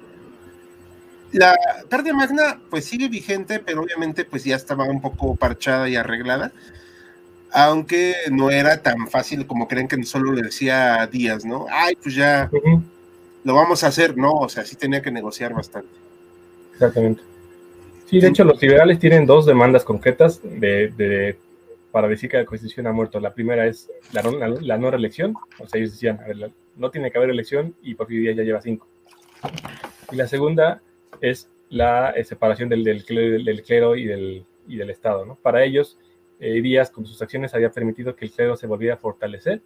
la Carta Magna, pues sigue vigente, pero obviamente, pues ya estaba un poco parchada y arreglada. Aunque no era tan fácil como creen que solo le decía Díaz, ¿no? Ay, pues ya lo vamos a hacer, no, o sea, sí tenía que negociar bastante. Exactamente. Sí, de hecho, los liberales tienen dos demandas concretas de, para decir que la Constitución ha muerto. La primera es la, la, no reelección, o sea, ellos decían, a ver, no tiene que haber elección y por fin ya lleva cinco. Y la segunda es la eh, separación del, del, clero, y del, y del Estado. ¿no? Para ellos, eh, Díaz con sus acciones había permitido que el clero se volviera a fortalecer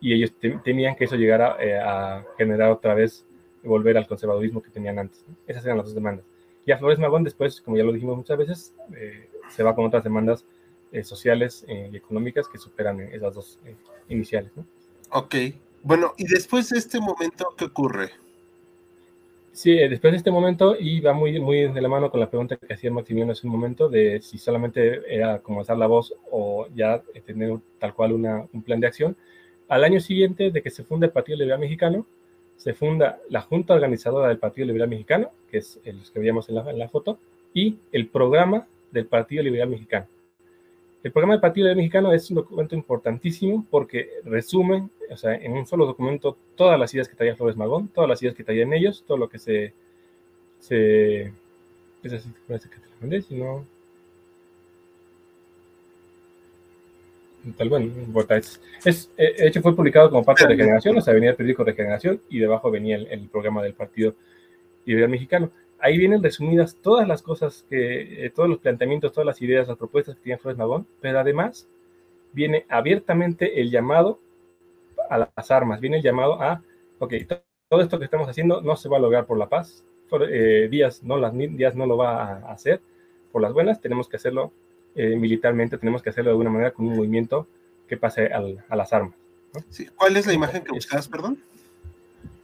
y ellos temían que eso llegara eh, a generar otra vez, volver al conservadurismo que tenían antes. Esas eran las dos demandas. Y a Flores Magón después, como ya lo dijimos muchas veces, eh, se va con otras demandas sociales y económicas que superan esas dos iniciales. ¿no? Ok, bueno, y después de este momento, ¿qué ocurre? Sí, después de este momento, y va muy, muy de la mano con la pregunta que hacía Maximiliano hace un momento, de si solamente era como alzar la voz o ya tener tal cual una, un plan de acción, al año siguiente de que se funda el Partido Liberal Mexicano, se funda la Junta Organizadora del Partido Liberal Mexicano, que es el que veíamos en la, foto, y el programa del Partido Liberal Mexicano. El programa del Partido Liberal Mexicano es un documento importantísimo porque resume, o sea, en un solo documento todas las ideas que traía Flores Magón, todas las ideas que traían ellos, todo lo que se... se es así, parece que te lo mandé, si no... tal bueno, es, es, eh, de hecho fue publicado como parte de Regeneración, o sea, venía el periódico Regeneración y debajo venía el, programa del Partido Liberal Mexicano. Ahí vienen resumidas todas las cosas que, eh, todos los planteamientos, todas las ideas, las propuestas que tiene Flores Magón, pero además viene abiertamente el llamado a las armas, viene el llamado a, ok, todo esto que estamos haciendo no se va a lograr por la paz, eh, Díaz, no, las, Díaz no lo va a hacer por las buenas, tenemos que hacerlo eh, militarmente, tenemos que hacerlo de alguna manera con un movimiento que pase a las armas. ¿Cuál es la imagen que buscabas, perdón?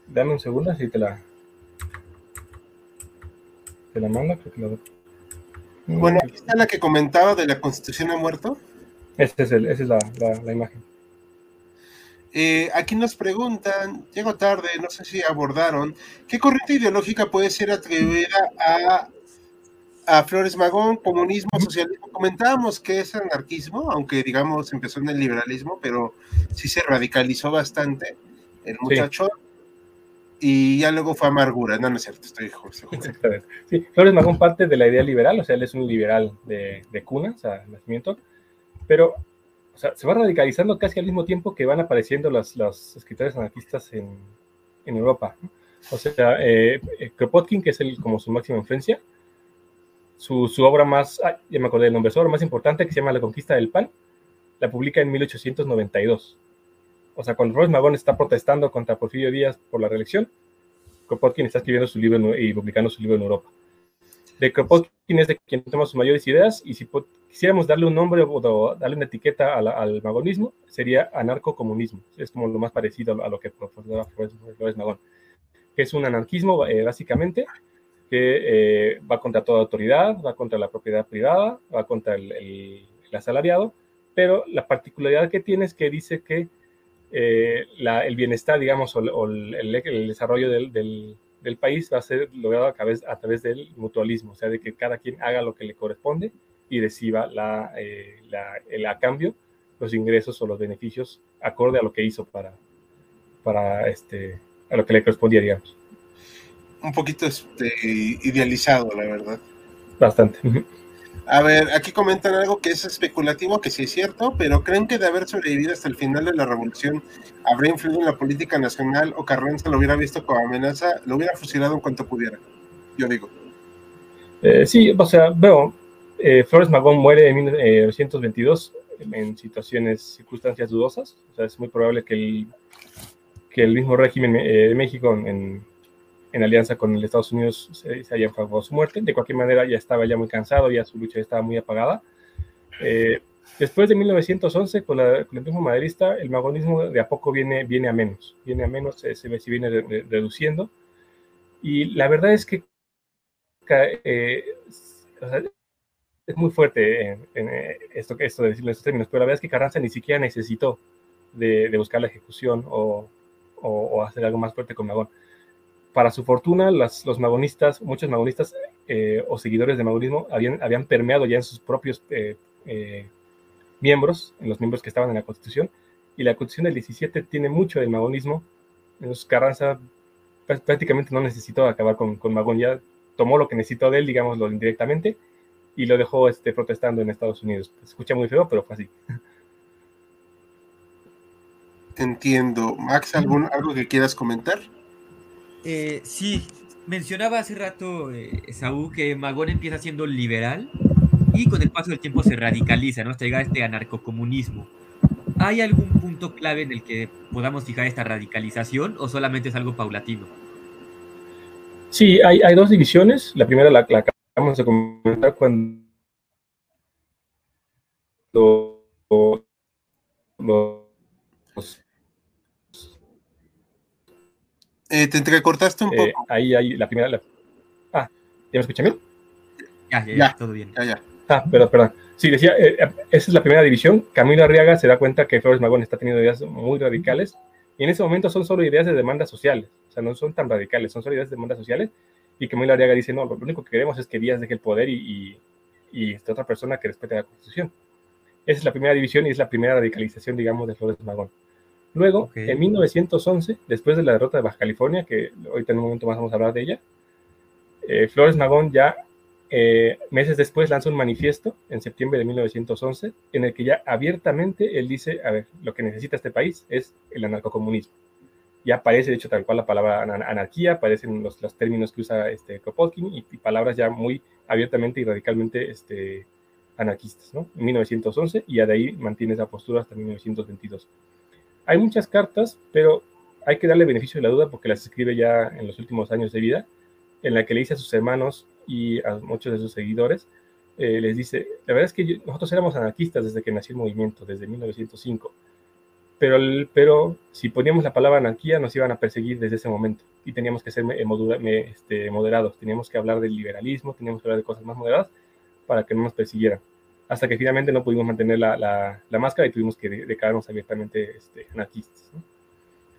Dame un segundo, así te la, te la mando. Bueno, aquí está la que comentaba de la Constitución ha muerto. Esa es, el, es la, la, imagen. Eh, aquí nos preguntan, llego tarde, no sé si abordaron, ¿qué corriente ideológica puede ser atribuida a a Flores Magón, comunismo, socialismo. Comentábamos que es anarquismo, aunque digamos empezó en el liberalismo, pero sí se radicalizó bastante el muchacho. Y ya luego fue amargura, no, no es cierto, estoy Exactamente. Sí, Flores Magón parte de la idea liberal, o sea, él es un liberal de, de cuna, o sea, nacimiento, pero o sea, se va radicalizando casi al mismo tiempo que van apareciendo los, los escritores anarquistas en, en Europa. O sea, eh, Kropotkin, que es el, como su máxima influencia, su, su obra más, ya me acordé del nombre, su obra más importante que se llama La Conquista del Pan, la publica en 1892. O sea, cuando Flores Magón está protestando contra Porfirio Díaz por la reelección, Kropotkin está escribiendo su libro y publicando su libro en Europa. De Kropotkin es de quien toma sus mayores ideas y si quisiéramos darle un nombre o darle una etiqueta al magonismo, sería anarcocomunismo. Es como lo más parecido a lo que proponía Flores Magón, es un anarquismo eh, básicamente que eh, va contra toda autoridad, va contra la propiedad privada, va contra el, asalariado, pero la particularidad que tiene es que dice que eh, el bienestar, digamos, o, el, desarrollo del, país va a ser logrado a través, a través del mutualismo, o sea, de que cada quien haga lo que le corresponde y reciba la, eh, el, a cambio los ingresos o los beneficios acorde a lo que hizo para, para este, a lo que le correspondía, digamos un poquito este, idealizado, la verdad. Bastante. A ver, aquí comentan algo que es especulativo, que sí es cierto, pero ¿creen que de haber sobrevivido hasta el final de la revolución habría influido en la política nacional o Carranza lo hubiera visto como amenaza, lo hubiera fusilado en cuanto pudiera? Yo digo. Eh, sí, o sea, veo, eh, Flores Magón muere en 1922 eh, en situaciones, circunstancias dudosas, o sea, es muy probable que el, que el mismo régimen de México en en alianza con el Estados Unidos se, se favor su muerte. De cualquier manera, ya estaba ya muy cansado, ya su lucha estaba muy apagada. Eh, después de 1911, con, la, con el triunfo maderista, el magonismo de a poco viene, viene a menos, viene a menos, se, se viene reduciendo. Y la verdad es que eh, es muy fuerte en, eh, esto, esto de decirlo en estos términos, pero la verdad es que Carranza ni siquiera necesitó de, de buscar la ejecución o, o, o, hacer algo más fuerte con Magón para su fortuna, los magonistas, muchos magonistas eh, o seguidores de magonismo habían, habían permeado ya en sus propios eh, eh, miembros, en los miembros que estaban en la Constitución, y la Constitución del 17 tiene mucho del magonismo. Entonces Carranza prácticamente no necesitó acabar con, con Magón, ya tomó lo que necesitó de él, digámoslo indirectamente, y lo dejó este, protestando en Estados Unidos. Se escucha muy feo, pero fue así. Entiendo. Max, ¿algún, ¿algo que quieras comentar? Eh, sí, mencionaba hace rato eh, Saúl que Magón empieza siendo liberal y con el paso del tiempo se radicaliza, ¿no? Hasta llegar a este anarcocomunismo. ¿Hay algún punto clave en el que podamos fijar esta radicalización o solamente es algo paulatino? Sí, hay, dos divisiones. La primera la, acabamos de comentar cuando los Eh, te entrecortaste un eh, poco. Ahí, ahí, la primera. Ah, ¿ya me escuchan bien? Ya, ya, ya, todo bien. Ya, ya. Ah, perdón, perdón. Sí, decía, eh, esa es la primera división. Camilo Arriaga se da cuenta que Flores Magón está teniendo ideas muy radicales y en ese momento son solo ideas de demandas sociales. O sea, no son tan radicales, son solo ideas de demandas sociales. Y Camilo Arriaga dice, no, lo único que queremos es que Díaz deje el poder y, y, y esta otra persona que respete la Constitución. Esa es la primera división y es la primera radicalización, digamos, de Flores Magón. Luego, en 1911, después de la derrota de Baja California, que hoy en un momento más vamos a hablar de ella, eh, Flores Magón ya eh, meses después lanza un manifiesto en septiembre de 1911 en el que ya abiertamente él dice, a ver, lo que necesita este país es el anarcocomunismo. Ya aparece, de hecho, tal cual la palabra anarquía, aparecen los, los términos que usa este, Kropotkin y, y, palabras ya muy abiertamente y radicalmente este, anarquistas, ¿no? En 1911 y ya de ahí mantiene esa postura hasta 1922. Hay muchas cartas, pero hay que darle beneficio de la duda porque las escribe ya en los últimos años de vida, en la que le dice a sus hermanos y a muchos de sus seguidores, eh, les dice, la verdad es que nosotros éramos anarquistas desde que nació el movimiento, desde 1905, pero, pero si poníamos la palabra anarquía nos iban a perseguir desde ese momento y teníamos que ser este, moderados, teníamos que hablar del liberalismo, teníamos que hablar de cosas más moderadas para que no nos persiguieran hasta que finalmente no pudimos mantener la, la, máscara y tuvimos que declararnos abiertamente este, anarquistas.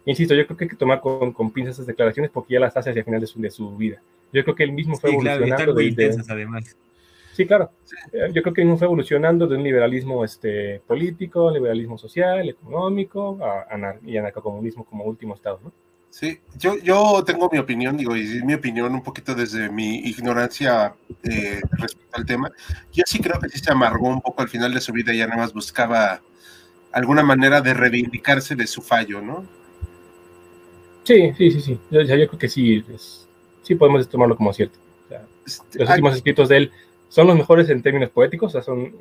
Insisto, yo creo que hay que tomar con, con pinzas esas declaraciones porque ya las hace hacia el final de su, de su vida. Yo creo que él mismo fue evolucionando. además. Sí, claro. Eh, yo creo que él mismo fue evolucionando de un liberalismo este, político, liberalismo social, económico a, y anarcocomunismo como último estado, ¿no? Sí, yo, yo tengo mi opinión, digo, y mi opinión un poquito desde mi ignorancia eh, respecto al tema. Yo sí creo que sí se amargó un poco al final de su vida y ya nada más buscaba alguna manera de reivindicarse de su fallo, ¿no? Sí, sí, sí, sí. Yo, yo creo que sí, sí podemos tomarlo como cierto. Este, los últimos escritos de él son los mejores en términos poéticos, o sea, son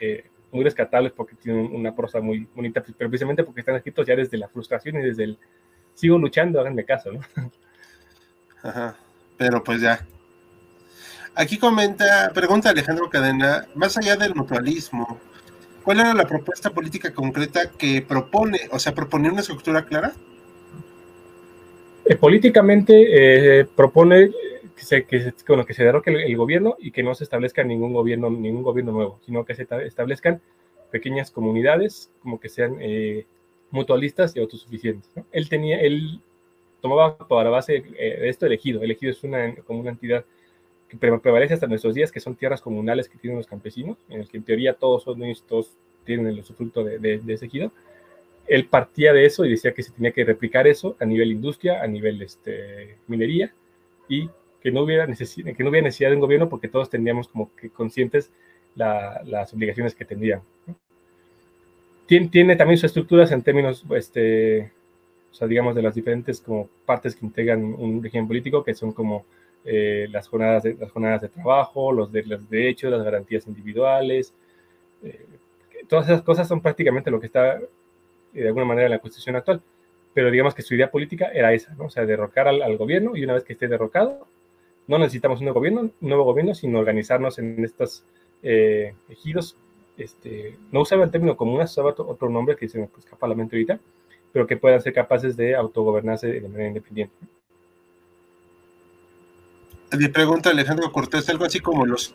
eh, muy rescatables porque tienen una prosa muy bonita, pero precisamente porque están escritos ya desde la frustración y desde el sigo luchando, háganme caso, ¿no? Ajá, pero pues ya. Aquí comenta, pregunta Alejandro Cadena, más allá del mutualismo, ¿cuál era la propuesta política concreta que propone, o sea, propone una estructura clara? Eh, políticamente eh, propone que se, que, que se derroque el, gobierno y que no se establezca ningún gobierno, ningún gobierno nuevo, sino que se establezcan pequeñas comunidades como que sean eh, mutualistas y autosuficientes. Él tenía, él tomaba para base esto elegido. Elegido es una, como una entidad que prevalece hasta nuestros días, que son tierras comunales que tienen los campesinos, en el que en teoría todos son todos tienen el usufructo de, de ese ejido él partía de eso y decía que se tenía que replicar eso a nivel industria, a nivel este, minería, y que no, hubiera que no hubiera necesidad de un gobierno porque todos tendríamos como que conscientes las obligaciones que tendrían. Tiene, también sus estructuras en términos, este, o sea, digamos, de las diferentes como partes que integran un régimen político, que son como eh, las, jornadas de, las jornadas de trabajo, los, de, los derechos, las garantías individuales. Eh, todas esas cosas son prácticamente lo que está eh, de alguna manera en la constitución actual. Pero digamos que su idea política era esa, ¿no? O sea, derrocar al, gobierno y una vez que esté derrocado, no necesitamos un nuevo gobierno, un nuevo gobierno sino organizarnos en estos eh, ejidos. Este, no usaba el término comunas, usaba otro, nombre que se me escapa a la mente ahorita, pero que puedan ser capaces de autogobernarse de manera independiente. Le pregunta Alejandro Cortés algo así como los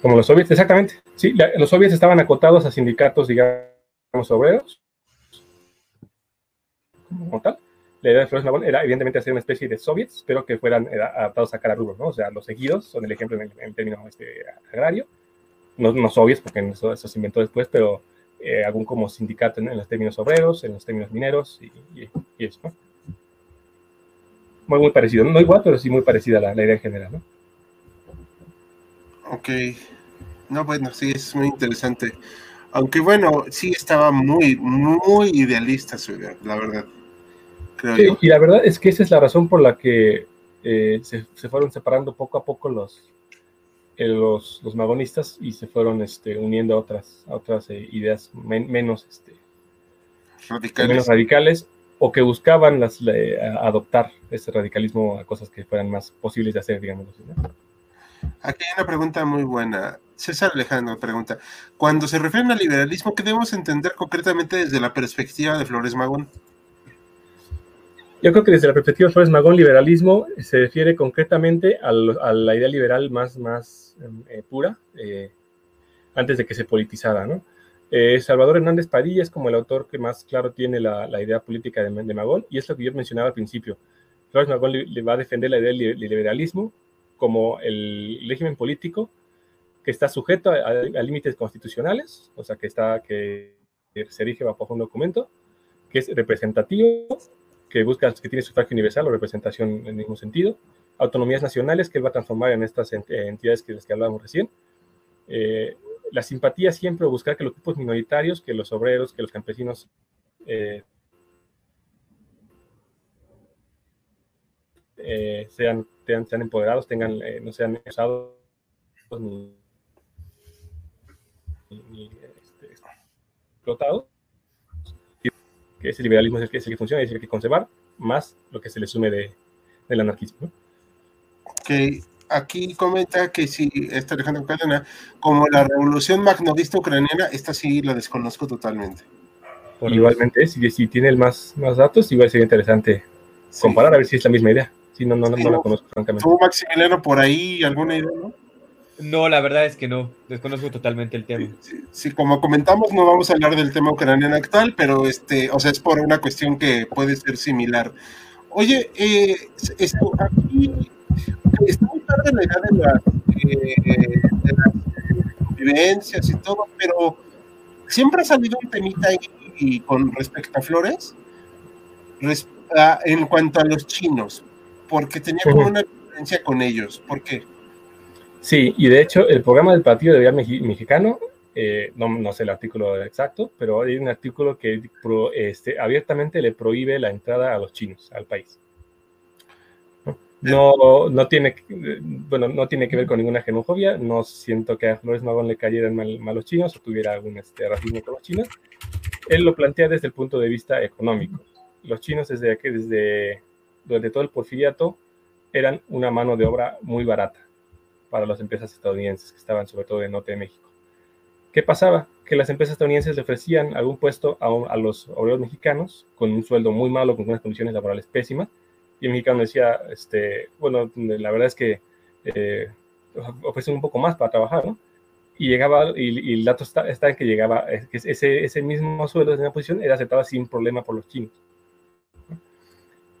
como los soviets, exactamente. Sí, los soviets estaban acotados a sindicatos, digamos, obreros, como tal. La idea de Flores Magón era evidentemente hacer una especie de soviets, pero que fueran eh, adaptados a cada rubro, ¿no? O sea, los seguidos son el ejemplo en el, término este, agrario, no, no soviets, porque eso, se inventó después, pero eh, algún como sindicato en, los términos obreros, en los términos mineros y, eso, ¿no? Muy, muy parecido, no igual, pero sí muy parecida la, la idea en general, ¿no? Ok. No, bueno, sí, es muy interesante. Aunque bueno, sí estaba muy, muy idealista su idea, la verdad. sí, Y la verdad es que esa es la razón por la que eh, se, fueron separando poco a poco los, eh, los, los, magonistas y se fueron este, uniendo a otras, otras eh, ideas menos, este, radicales. menos radicales o que buscaban las, adoptar ese radicalismo a cosas que fueran más posibles de hacer, digamos. Aquí hay una pregunta muy buena. César Alejandro pregunta, cuando se refieren al liberalismo, ¿qué debemos entender concretamente desde la perspectiva de Flores Magón? Yo creo que desde la perspectiva de Flores Magón, liberalismo se refiere concretamente a la idea liberal más, más eh, pura, eh, antes de que se politizara, ¿no? Eh, Salvador Hernández Padilla es como el autor que más claro tiene la, idea política de, Magón, y es lo que yo mencionaba al principio. Flores Magón le, va a defender la idea del liberalismo como el régimen político que está sujeto a, límites constitucionales, o sea, que, está, que se rige bajo un documento, que es representativo, que busca, que tiene sufragio universal o representación en ningún sentido, autonomías nacionales que él va a transformar en estas entidades que, las que hablábamos recién, eh, la simpatía siempre buscar que los grupos minoritarios, que los obreros, que los campesinos eh, eh, sean, sean, empoderados, tengan, no sean usados ni este, explotado, que ese liberalismo es el que, es el que funciona y es el que conservar, más lo que se le sume de, del anarquismo. Que aquí comenta que si, está Alejandro Cadena, como la revolución magnovista ucraniana, esta sí la desconozco totalmente. igualmente, si, si tiene el más, más datos, igual sería interesante comparar a ver si es la misma idea. Si no, no, no, la conozco francamente. ¿Tuvo Maximiliano por ahí alguna idea, no? No, la verdad es que no. Desconozco totalmente el tema. Sí, como comentamos, no vamos a hablar del tema ucraniano actual, pero este, o sea, es por una cuestión que puede ser similar. Oye, eh, aquí está muy tarde la idea de, la, eh, de las convivencias y todo, pero siempre ha salido un temita ahí con respecto a Flores, en cuanto a los chinos, porque tenía como una diferencia con ellos. ¿Por qué? Sí, y de hecho el programa del Partido de Vida Mexicano, eh, no, no, sé el artículo exacto, pero hay un artículo que este, abiertamente le prohíbe la entrada a los chinos al país. No, no, tiene, bueno, no tiene que ver con ninguna xenofobia, no siento que a Flores Magón le cayeran mal, los chinos o tuviera algún este, racismo con los chinos. Él lo plantea desde el punto de vista económico. Los chinos desde, desde durante todo el porfiriato eran una mano de obra muy barata para las empresas estadounidenses que estaban sobre todo en norte de México. ¿Qué pasaba? Que las empresas estadounidenses le ofrecían algún puesto a, los obreros mexicanos con un sueldo muy malo, con unas condiciones laborales pésimas, y el mexicano decía, este, bueno, la verdad es que eh, ofrecen un poco más para trabajar, ¿no? Y llegaba, y, el dato está, está, en que llegaba, ese, ese mismo sueldo de una posición era aceptado sin problema por los chinos.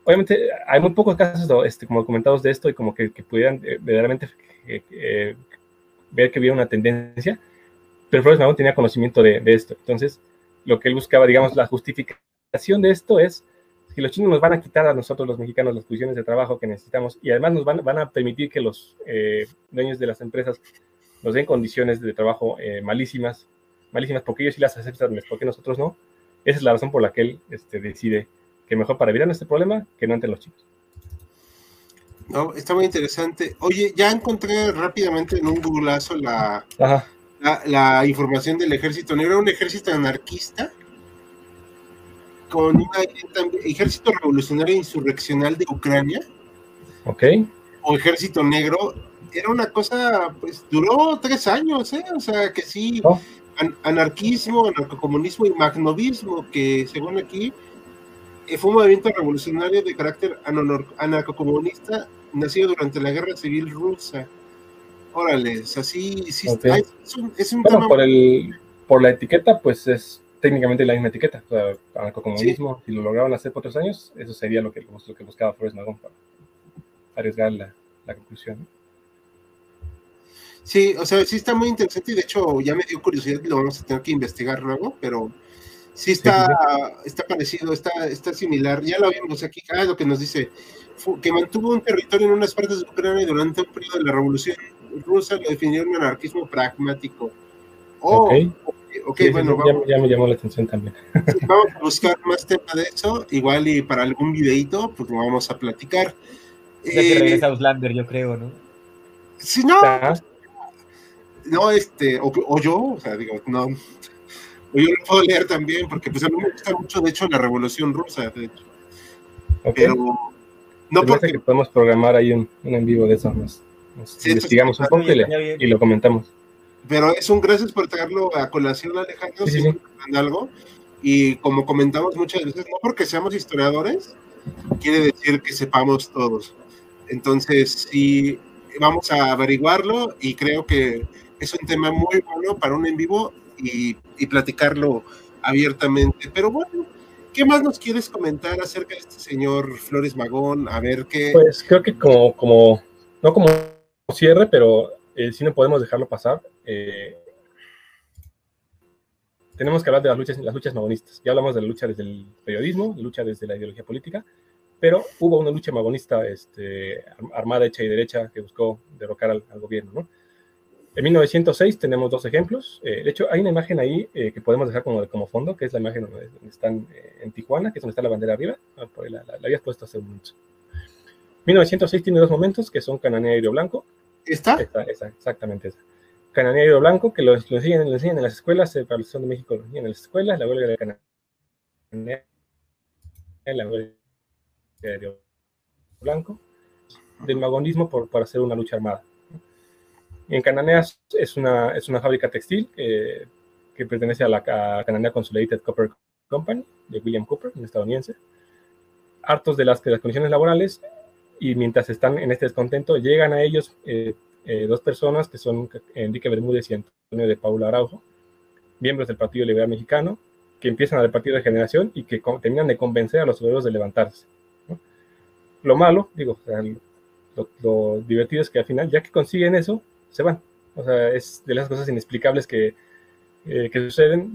Obviamente hay muy pocos casos este, como documentados de esto y como que, pudieran eh, verdaderamente eh, eh, ver que había una tendencia, pero Flores Magón tenía conocimiento de, de, esto. Entonces, lo que él buscaba, digamos, la justificación de esto es que los chinos nos van a quitar a nosotros los mexicanos las posiciones de trabajo que necesitamos y además nos van, van a permitir que los dueños de las empresas nos den condiciones de trabajo eh, malísimas, malísimas porque ellos sí las aceptan, porque nosotros no. Esa es la razón por la que él este, decide que mejor para evitar este problema que no entre los chicos. No, está muy interesante. Oye, ya encontré rápidamente en un googleazo la, la, información del ejército negro, un ejército anarquista con un ejército revolucionario insurreccional de Ucrania. Ok. O ejército negro era una cosa, pues duró tres años, ¿eh? O sea, que sí, oh. anarquismo, anarcocomunismo y magnovismo, que según aquí fue un movimiento revolucionario de carácter anarcocomunista nacido durante la guerra civil rusa. Órale, así sí, es un, tema... por, el, por la etiqueta, pues es técnicamente la misma etiqueta. O sea, anarcocomunismo, si lo lograban hacer por tres años, eso sería lo que, lo que buscaba Flores Magón para arriesgar la, la conclusión. Sí, o sea, sí está muy interesante y de hecho ya me dio curiosidad y lo vamos a tener que investigar luego, pero sí está, está parecido, está, está similar. Ya lo vimos aquí, ah, lo que nos dice, que mantuvo un territorio en unas partes de Ucrania y durante un periodo de la Revolución Rusa lo definió un anarquismo pragmático. Oh, ok, bueno, ya, me llamó la atención también. vamos a buscar más tema de eso, igual y para algún videito, pues lo vamos a platicar. Ya eh, regresa Auslander, yo creo, ¿no? Si no, no, este, o, yo, o sea, digo, no, o yo lo puedo leer también, porque pues a mí me gusta mucho, de hecho, la Revolución Rusa, de hecho. Pero, no porque... Que podemos programar ahí un, en vivo de eso, nos, investigamos un poco y, lo comentamos. Pero es un gracias por traerlo a colación, Alejandro, sí, sí, algo, y como comentamos muchas veces, no porque seamos historiadores, quiere decir que sepamos todos. Entonces, sí, vamos a averiguarlo y creo que es un tema muy bueno para un en vivo y, platicarlo abiertamente. Pero bueno, ¿qué más nos quieres comentar acerca de este señor Flores Magón? A ver qué. Pues creo que como, no como cierre, pero eh, si no podemos dejarlo pasar. Eh, tenemos que hablar de las luchas, las luchas magonistas. Ya hablamos de la lucha desde el periodismo, lucha desde la ideología política, pero hubo una lucha magonista este, armada, hecha y derecha, que buscó derrocar al, al gobierno, ¿no? En 1906 tenemos dos ejemplos. Eh, de hecho, hay una imagen ahí eh, que podemos dejar como, como fondo, que es la imagen donde, están eh, en Tijuana, que es donde está la bandera arriba. Ah, la, la, habías puesto hace un momento. 1906 tiene dos momentos, que son Cananea y Blanco. ¿Está? esa, exactamente esa. Cananea y Blanco, que lo, enseñan, en las escuelas, para la de México lo enseñan en las escuelas, la huelga de Cananea, la huelga de Blanco, del magonismo por, por hacer una lucha armada. En Cananea es una, fábrica textil eh, que pertenece a la Cananea Consolidated Copper Company de William Cooper, un estadounidense. Hartos de las, de las condiciones laborales y mientras están en este descontento, llegan a ellos eh, eh, dos personas que son Enrique Bermúdez y Antonio de Paula Araujo, miembros del Partido Liberal Mexicano, que empiezan a repartir de generación y que terminan de convencer a los obreros de levantarse. Lo malo, digo, lo, divertido es que al final, ya que consiguen eso, se van. O sea, es de las cosas inexplicables que, eh, que suceden.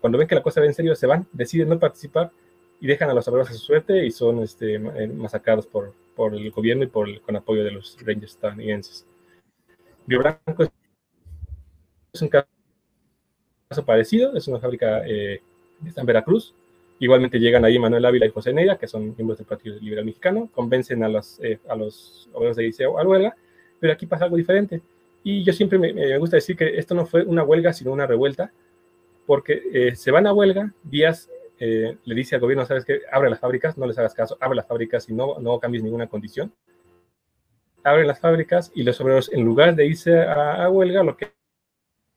cuando ven que la cosa va en serio, se van, deciden no participar y dejan a los obreros a su suerte y son este, eh, masacrados por, por el gobierno y por con apoyo de los Rangers estadounidenses. Río Blanco es un caso parecido, es una fábrica eh, en Veracruz. Igualmente llegan ahí Manuel Ávila y José Neira, que son miembros del Partido Liberal Mexicano, convencen a los, eh, a los obreros de Liceo a huelga, pero aquí pasa algo diferente. Y yo siempre me, gusta decir que esto no fue una huelga, sino una revuelta, porque eh, se van a huelga, Díaz eh, le dice al gobierno, sabes que abre las fábricas, no les hagas caso, abre las fábricas y no, no cambies ninguna condición. abren las fábricas y los obreros, en lugar de irse a, huelga, lo que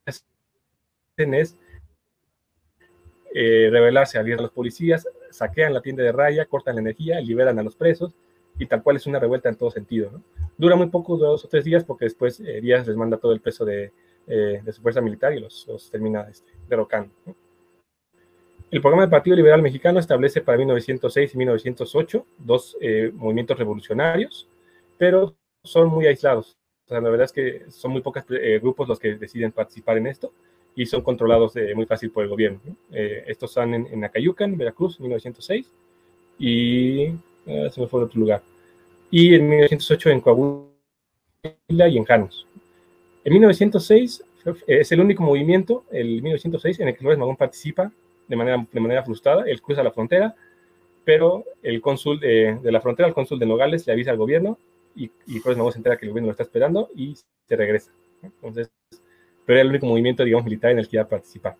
hacen es eh, rebelarse, a los policías, saquean la tienda de raya, cortan la energía, liberan a los presos y tal cual es una revuelta en todo sentido. Dura muy poco, dos o tres días, porque después eh, Díaz les manda todo el peso de, eh, su fuerza militar y los, termina este, derrocando. El programa del Partido Liberal Mexicano establece para 1906 y 1908 dos eh, movimientos revolucionarios, pero son muy aislados. la verdad es que son muy pocos eh, grupos los que deciden participar en esto y son controlados muy fácil por el gobierno. Eh, estos están en, en, Acayucan, Veracruz, 1906, y se me fue a otro lugar. Y en 1908 en Coahuila y en Janos. En 1906 es el único movimiento, el 1906, en el que Flores Magón participa de manera, de manera frustrada, él cruza la frontera, pero el cónsul de, de, la frontera, el cónsul de Nogales, le avisa al gobierno y, y Flores Magón se entera que el gobierno lo está esperando y se regresa. Entonces, pero era el único movimiento, digamos, militar en el que iba a participar.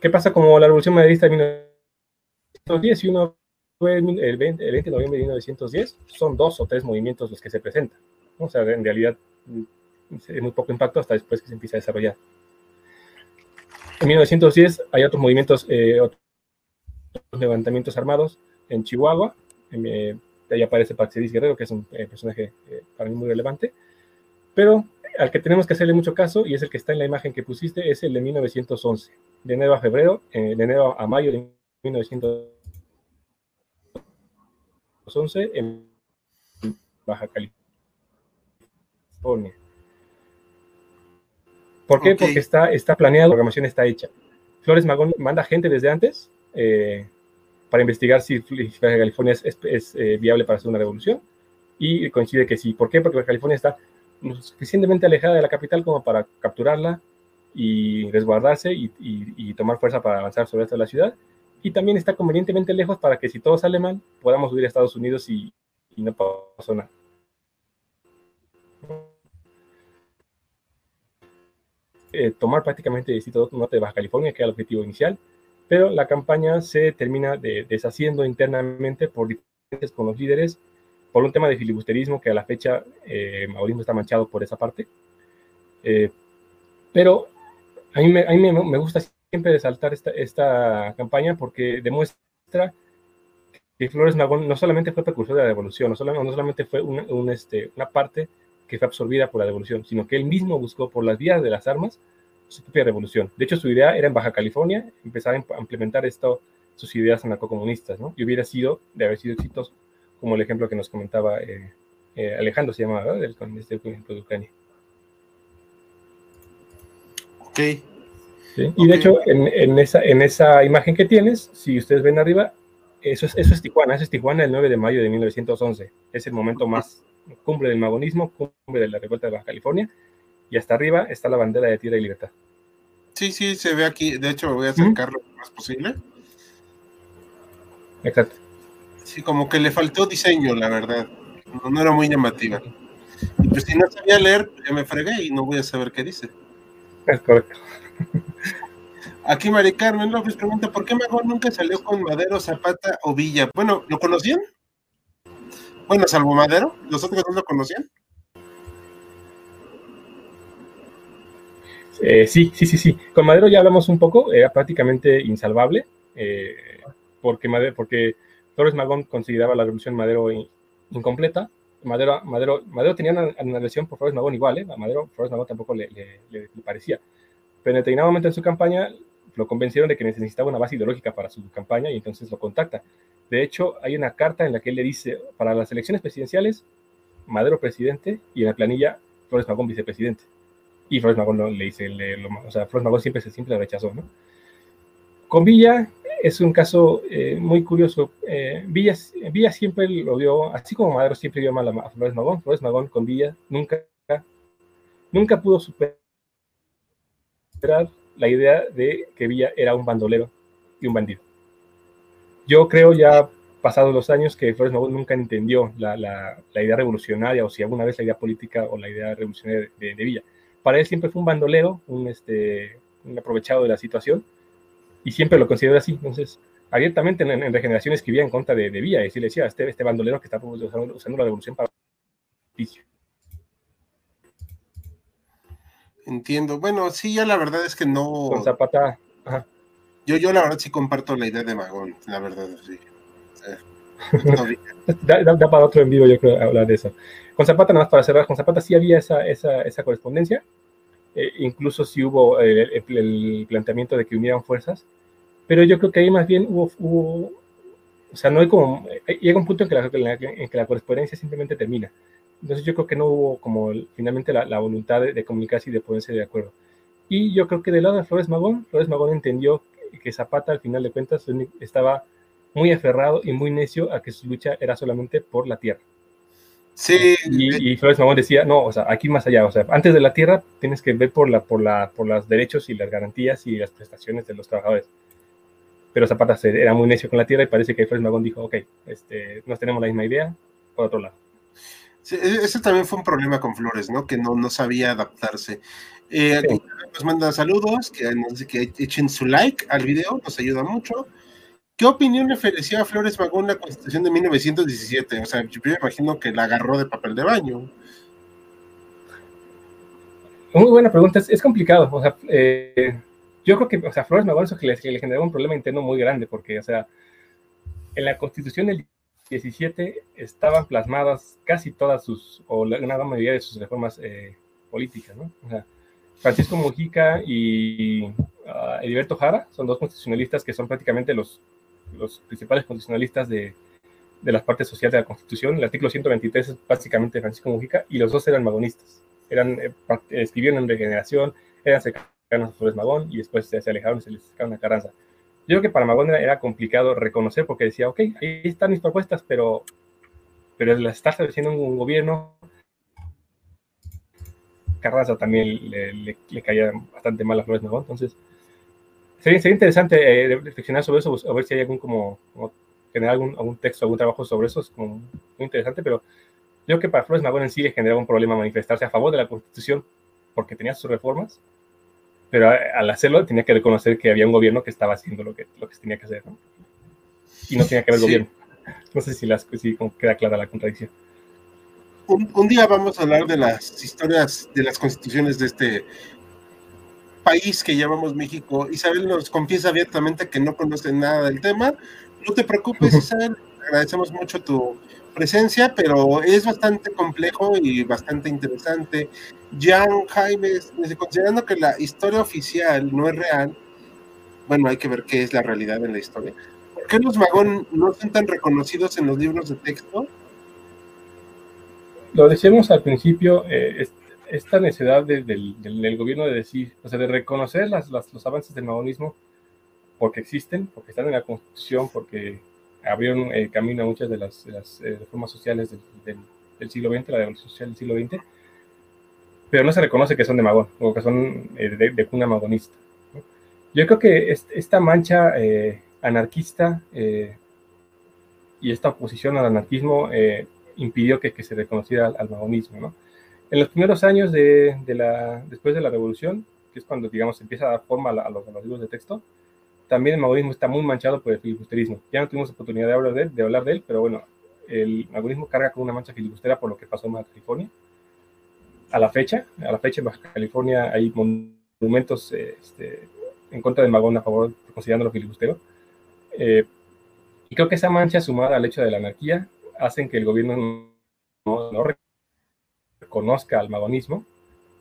¿Qué pasa como la Revolución Maderista de 1910 y uno fue el 20, el 20, de noviembre de 1910? Son dos o tres movimientos los que se presentan. O sea, en realidad mm, es muy poco impacto hasta después que se empieza a desarrollar. En 1910 hay otros movimientos, eh, otros levantamientos armados en Chihuahua. Eh, ahí aparece Paxedis Guerrero, que es un eh, personaje para mí muy relevante. Pero al que tenemos que hacerle mucho caso, y es el que está en la imagen que pusiste, es el de 1911. De enero a febrero, de enero a mayo de 1911 en Baja California. ¿Por qué? Porque está, está planeado, la programación está hecha. Flores Magón manda gente desde antes eh, para investigar si California es, eh, viable para hacer una revolución y coincide que sí. ¿Por qué? Porque California está suficientemente alejada de la capital como para capturarla y resguardarse y, tomar fuerza para avanzar sobre esta la ciudad. Y también está convenientemente lejos para que si todo sale mal, podamos huir a Estados Unidos y, y no pasó nada. Eh, tomar prácticamente el Distrito Norte de Baja California, que era el objetivo inicial, pero la campaña se termina deshaciendo internamente por diferencias con los líderes, por un tema de filibusterismo que a la fecha eh, Mauricio está manchado por esa parte. Eh, pero a mí, me, a mí me, gusta siempre resaltar esta, esta campaña porque demuestra que Flores Magón no solamente fue precursor de la revolución, no solamente, no solamente fue un, este, una parte que fue absorbida por la revolución, sino que él mismo buscó por las vías de las armas su propia revolución. De hecho, su idea era en Baja California empezar a implementar esto, sus ideas anarcocomunistas, ¿no? Y hubiera sido, de haber sido exitoso, como el ejemplo que nos comentaba eh, eh, Alejandro, se llama, ¿verdad? Del, este ejemplo de Ucrania. Ok. Y de hecho, en, esa, en esa imagen que tienes, si ustedes ven arriba, eso es, eso es Tijuana, eso es Tijuana el 9 de mayo de 1911. Es el momento más cumbre del magonismo, cumbre de la revuelta de Baja California, y hasta arriba está la bandera de tierra y libertad. Sí, sí, se ve aquí. De hecho, me voy a acercarlo lo más posible. Exacto. Sí, como que le faltó diseño, la verdad. No, era muy llamativa. Y pues si no sabía leer, ya me fregué y no voy a saber qué dice. Es correcto. Aquí Mari Carmen López pregunta, ¿por qué Magón nunca salió con Madero, Zapata o Villa? Bueno, ¿lo conocían? Bueno, salvo Madero, ¿los otros no lo conocían? Eh, sí, sí, sí, sí. Con Madero ya hablamos un poco, era prácticamente insalvable, eh, porque, Torres Magón consideraba la revolución Madero incompleta. Madero, Madero, Madero tenía una, versión por Flores Magón igual, ¿eh? a Madero Flores Magón tampoco le, le, parecía. Pero en determinado momento en su campaña lo convencieron de que necesitaba una base ideológica para su campaña y entonces lo contacta. De hecho, hay una carta en la que él le dice, para las elecciones presidenciales, Madero presidente y en la planilla Flores Magón vicepresidente. Y Flores Magón le dice, o sea, Flores Magón siempre, siempre lo rechazó, ¿no? Con Villa es un caso eh, muy curioso. Eh, Villa, Villa, siempre lo vio, así como Madero siempre vio mal a Flores Magón, Flores Magón con Villa nunca, nunca pudo superar la idea de que Villa era un bandolero y un bandido. Yo creo ya pasados los años que Flores Magón nunca entendió la, idea revolucionaria o si alguna vez la idea política o la idea revolucionaria de, Villa. Para él siempre fue un bandolero, un, este, aprovechado de la situación y siempre lo consideró así. Entonces, abiertamente en, Regeneración escribía en contra de, Villa y le decía, este, este bandolero que está usando, la revolución para. Entiendo. Bueno, sí, yo la verdad es que no. Con Zapata. Yo, yo la verdad sí comparto la idea de Magón, la verdad, sí. da, para otro en vivo, yo creo, hablar de eso. Con Zapata, nada más para cerrar, con Zapata sí había esa, esa, esa correspondencia. Eh, incluso sí hubo el, planteamiento de que unieran fuerzas. Pero yo creo que ahí más bien hubo, hubo o sea, no hay como, eh, llega un punto en que, la, en que la correspondencia simplemente termina. Entonces yo creo que no hubo como finalmente la, voluntad de, comunicarse y de ponerse de acuerdo. Y yo creo que del lado de Flores Magón, Flores Magón entendió que Zapata al final de cuentas estaba muy aferrado y muy necio a que su lucha era solamente por la tierra. Sí. Y, Flores Magón decía, no, o sea, aquí más allá, o sea, antes de la tierra tienes que ver por, la, por, la, por los derechos y las garantías y las prestaciones de los trabajadores. Pero Zapata era muy necio con la tierra y parece que Flores Magón dijo, ok, este, nos tenemos la misma idea, por otro lado. E-, ese también fue un problema con Flores, ¿no? Que no, no sabía adaptarse. Eh, Nos manda saludos, que nos que echen su like al video, nos ayuda mucho. ¿Qué opinión le ofreció a Flores Magón la Constitución de 1917? O sea, yo me imagino que la agarró de papel de baño. Muy buena pregunta, es, complicado. O sea, eh, yo creo que, o sea, Flores Magón eso que le, que le generó un problema interno muy grande, porque, o sea, en la Constitución del 17 estaban plasmadas casi todas sus, o la gran mayoría de sus reformas eh, políticas, ¿no? Francisco Mujica y uh, Heriberto Jara son dos constitucionalistas que son prácticamente los, los principales constitucionalistas de, de las partes sociales de la Constitución. El artículo 123 es básicamente Francisco Mujica y los dos eran magonistas. Eran, eh, escribieron en regeneración, eran cercanos a Flores Magón y después se, alejaron y se les sacaron a Carranza. Yo creo que para Magón era, complicado reconocer porque decía, ok, ahí están mis propuestas, pero, pero las está estableciendo un, gobierno. Carranza también le, caía bastante mal a Flores Magón, entonces sería, interesante eh, reflexionar sobre eso, a ver si hay algún como, generar algún, algún, texto, algún trabajo sobre eso, es como muy interesante, pero yo creo que para Flores Magón en sí le generaba un problema manifestarse a favor de la Constitución porque tenía sus reformas, pero al hacerlo tenía que reconocer que había un gobierno que estaba haciendo lo que, lo que tenía que hacer, ¿no? Y no tenía que haber gobierno. No sé si, las, si queda clara la contradicción. Un, un, día vamos a hablar de las historias de las constituciones de este país que llamamos México. Isabel nos confiesa abiertamente que no conoce nada del tema. No te preocupes, Isabel. Agradecemos mucho tu presencia, pero es bastante complejo y bastante interesante. Jan Jaime, considerando que la historia oficial no es real, bueno, hay que ver qué es la realidad en la historia. ¿Por qué los Magón no son tan reconocidos en los libros de texto? Lo decíamos al principio, eh, esta necesidad del, gobierno de decir, o sea, de reconocer los avances del magonismo porque existen, porque están en la Constitución, porque abrieron el camino a muchas de las, eh, reformas sociales del, siglo XX, la revolución social del siglo XX, pero no se reconoce que son de Magón o que son eh, de, cuna magonista. Yo creo que esta mancha eh, anarquista eh, y esta oposición al anarquismo impidió que, se reconociera al, magonismo. ¿no? En los primeros años de, después de la revolución, que es cuando, digamos, empieza a dar forma a, los, libros de texto, también el magonismo está muy manchado por el filibusterismo. Ya no tuvimos oportunidad de hablar de él, de hablar de él pero bueno, el magonismo carga con una mancha filibustera por lo que pasó en California a la fecha. A la fecha en Baja California hay monumentos este, en contra del Magón a favor, considerándolo filibustero. Eh, y creo que esa mancha sumada al hecho de la anarquía hacen que el gobierno no, reconozca al magonismo,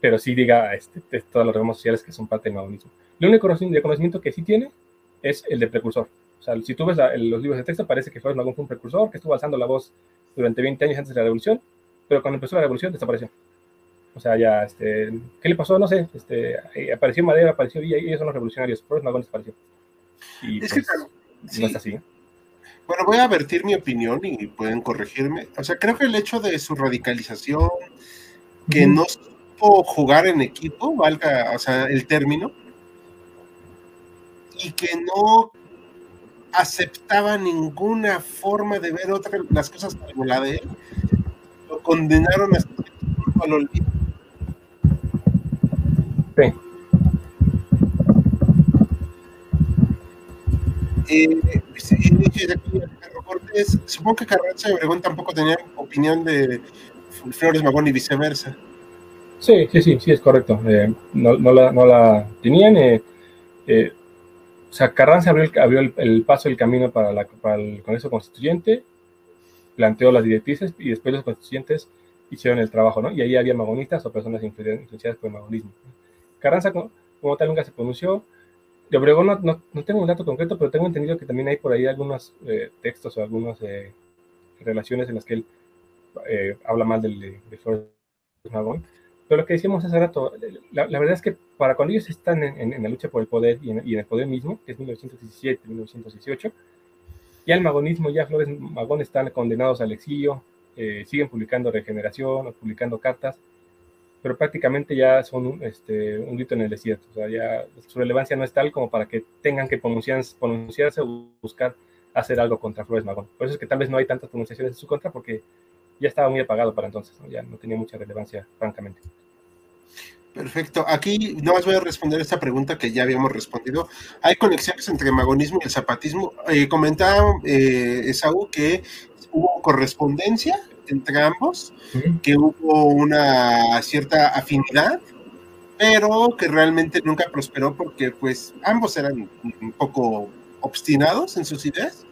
pero sí diga este, todas las reformas sociales que son parte del magonismo. El único reconocimiento que sí tiene es el de precursor. O sea, si tú ves los libros de texto, parece que Flores Magón fue un precursor, que estuvo alzando la voz durante 20 años antes de la revolución, pero cuando empezó la revolución desapareció. O sea, ya, este, ¿qué le pasó? No sé, este, apareció Madera, apareció Villa, y ellos son los revolucionarios, por eso Magón desapareció. Y es pues, que, no es así. ¿eh? Bueno, voy a vertir mi opinión y pueden corregirme. O sea, creo que el hecho de su radicalización, que no supo jugar en equipo, valga, o sea, el término, y que no aceptaba ninguna forma de ver otra, las cosas como la de él, lo condenaron a al olvido eh, supongo que Carranza y Obregón tampoco tenían opinión de Flores Magón y viceversa. Sí, sí, sí, sí, es correcto. Eh, no, no, la, no, la, tenían. Eh, o sea, Carranza abrió, el, abrió el, paso, el camino para, la, para, el Congreso Constituyente, planteó las directrices y después los constituyentes hicieron el trabajo, ¿no? Y ahí había magonistas o personas influenciadas por el magonismo. Carranza, como, tal, nunca se pronunció. De Obregón no, no, tengo un dato concreto, pero tengo entendido que también hay por ahí algunos textos o algunas relaciones en las que él habla mal del, de Flores Magón. Pero lo que decíamos hace rato, la, verdad es que para cuando ellos están en, la lucha por el poder y en, el poder mismo, que es 1917, 1918, ya el magonismo, ya Flores Magón están condenados al exilio, eh, siguen publicando regeneración, publicando cartas, pero prácticamente ya son un, este, un grito en el desierto. O sea, ya su relevancia no es tal como para que tengan que pronunciarse, pronunciarse o buscar hacer algo contra Flores Magón. Por eso es que tal vez no hay tantas pronunciaciones en su contra, porque ya estaba muy apagado para entonces, ya no tenía mucha relevancia, francamente. Perfecto. Aquí no más voy a responder esta pregunta que ya habíamos respondido. ¿Hay conexiones entre el magonismo y el zapatismo? Eh, comentaba eh, Esaú que hubo correspondencia entre ambos, que hubo una cierta afinidad, pero que realmente nunca prosperó porque pues ambos eran un poco obstinados en sus ideas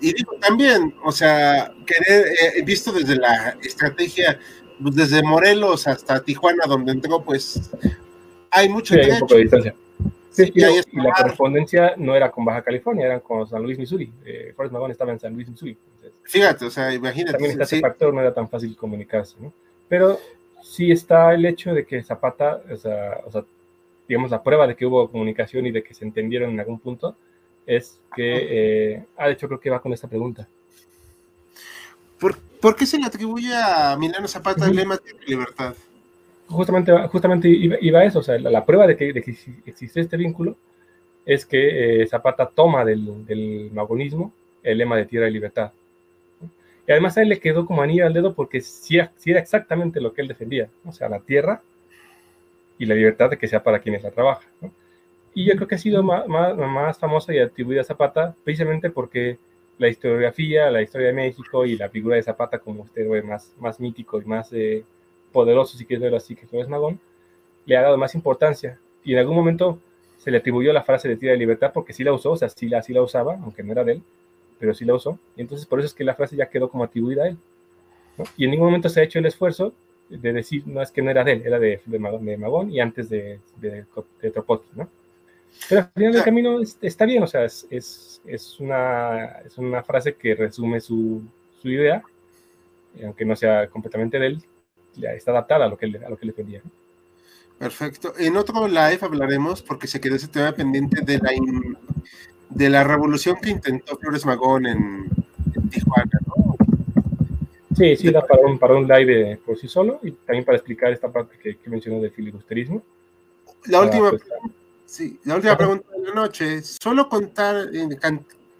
y digo también, o sea, querer, eh, visto desde la estrategia, pues, desde Morelos hasta Tijuana, donde entró, pues hay mucho sí, hay un poco de distancia. Sí, y, la correspondencia no era con Baja California, era con San Luis, Missouri. Eh, Forrest Magón estaba en San Luis, Missouri. Fíjate, o sea, imagínate. También está ese factor, no era tan fácil comunicarse, ¿no? Pero sí está el hecho de que Zapata, o sea, o sea, digamos, la prueba de que hubo comunicación y de que se entendieron en algún punto, es que, eh, ah, de hecho creo que va con esta pregunta. ¿Por, qué se le atribuye a Milano Zapata el lema de libertad? Justamente, justamente iba, a eso, o sea, la, prueba de que, existe este vínculo es que eh, Zapata toma del, del, magonismo el lema de tierra y libertad. Y además a él le quedó como anillo al dedo porque sí, sí, era exactamente lo que él defendía, o sea, la tierra y la libertad de que sea para quienes la trabajan. ¿no? Y yo creo que ha sido más, más, famosa y atribuida a Zapata precisamente porque la historiografía, la historia de México y la figura de Zapata como usted ve más, más mítico y más eh, poderoso, si quieres verlo así, que Flores Magón, le ha dado más importancia. Y en algún momento se le atribuyó la frase de tira de libertad porque sí la usó, o sea, sí la, sí la usaba, aunque no era de él, pero sí la usó. Y entonces por eso es que la frase ya quedó como atribuida a él. Y en ningún momento se ha hecho el esfuerzo de decir, no es que no era de él, era de, de, Magón, y antes de, de, de ¿no? Pero al final del camino está bien, o sea, es, es, es, una, es una frase que resume su, su idea, aunque no sea completamente de él, está adaptada a lo que, a lo que le pedía. Perfecto. En otro live hablaremos, porque se quedó ese tema pendiente de la, de la revolución que intentó Flores Magón en, Tijuana, ¿no? Sí, sí, da para un, para un live por sí solo y también para explicar esta parte que, que mencionó del filibusterismo. La última pues, Sí, la última pregunta de la noche. Solo contar, eh,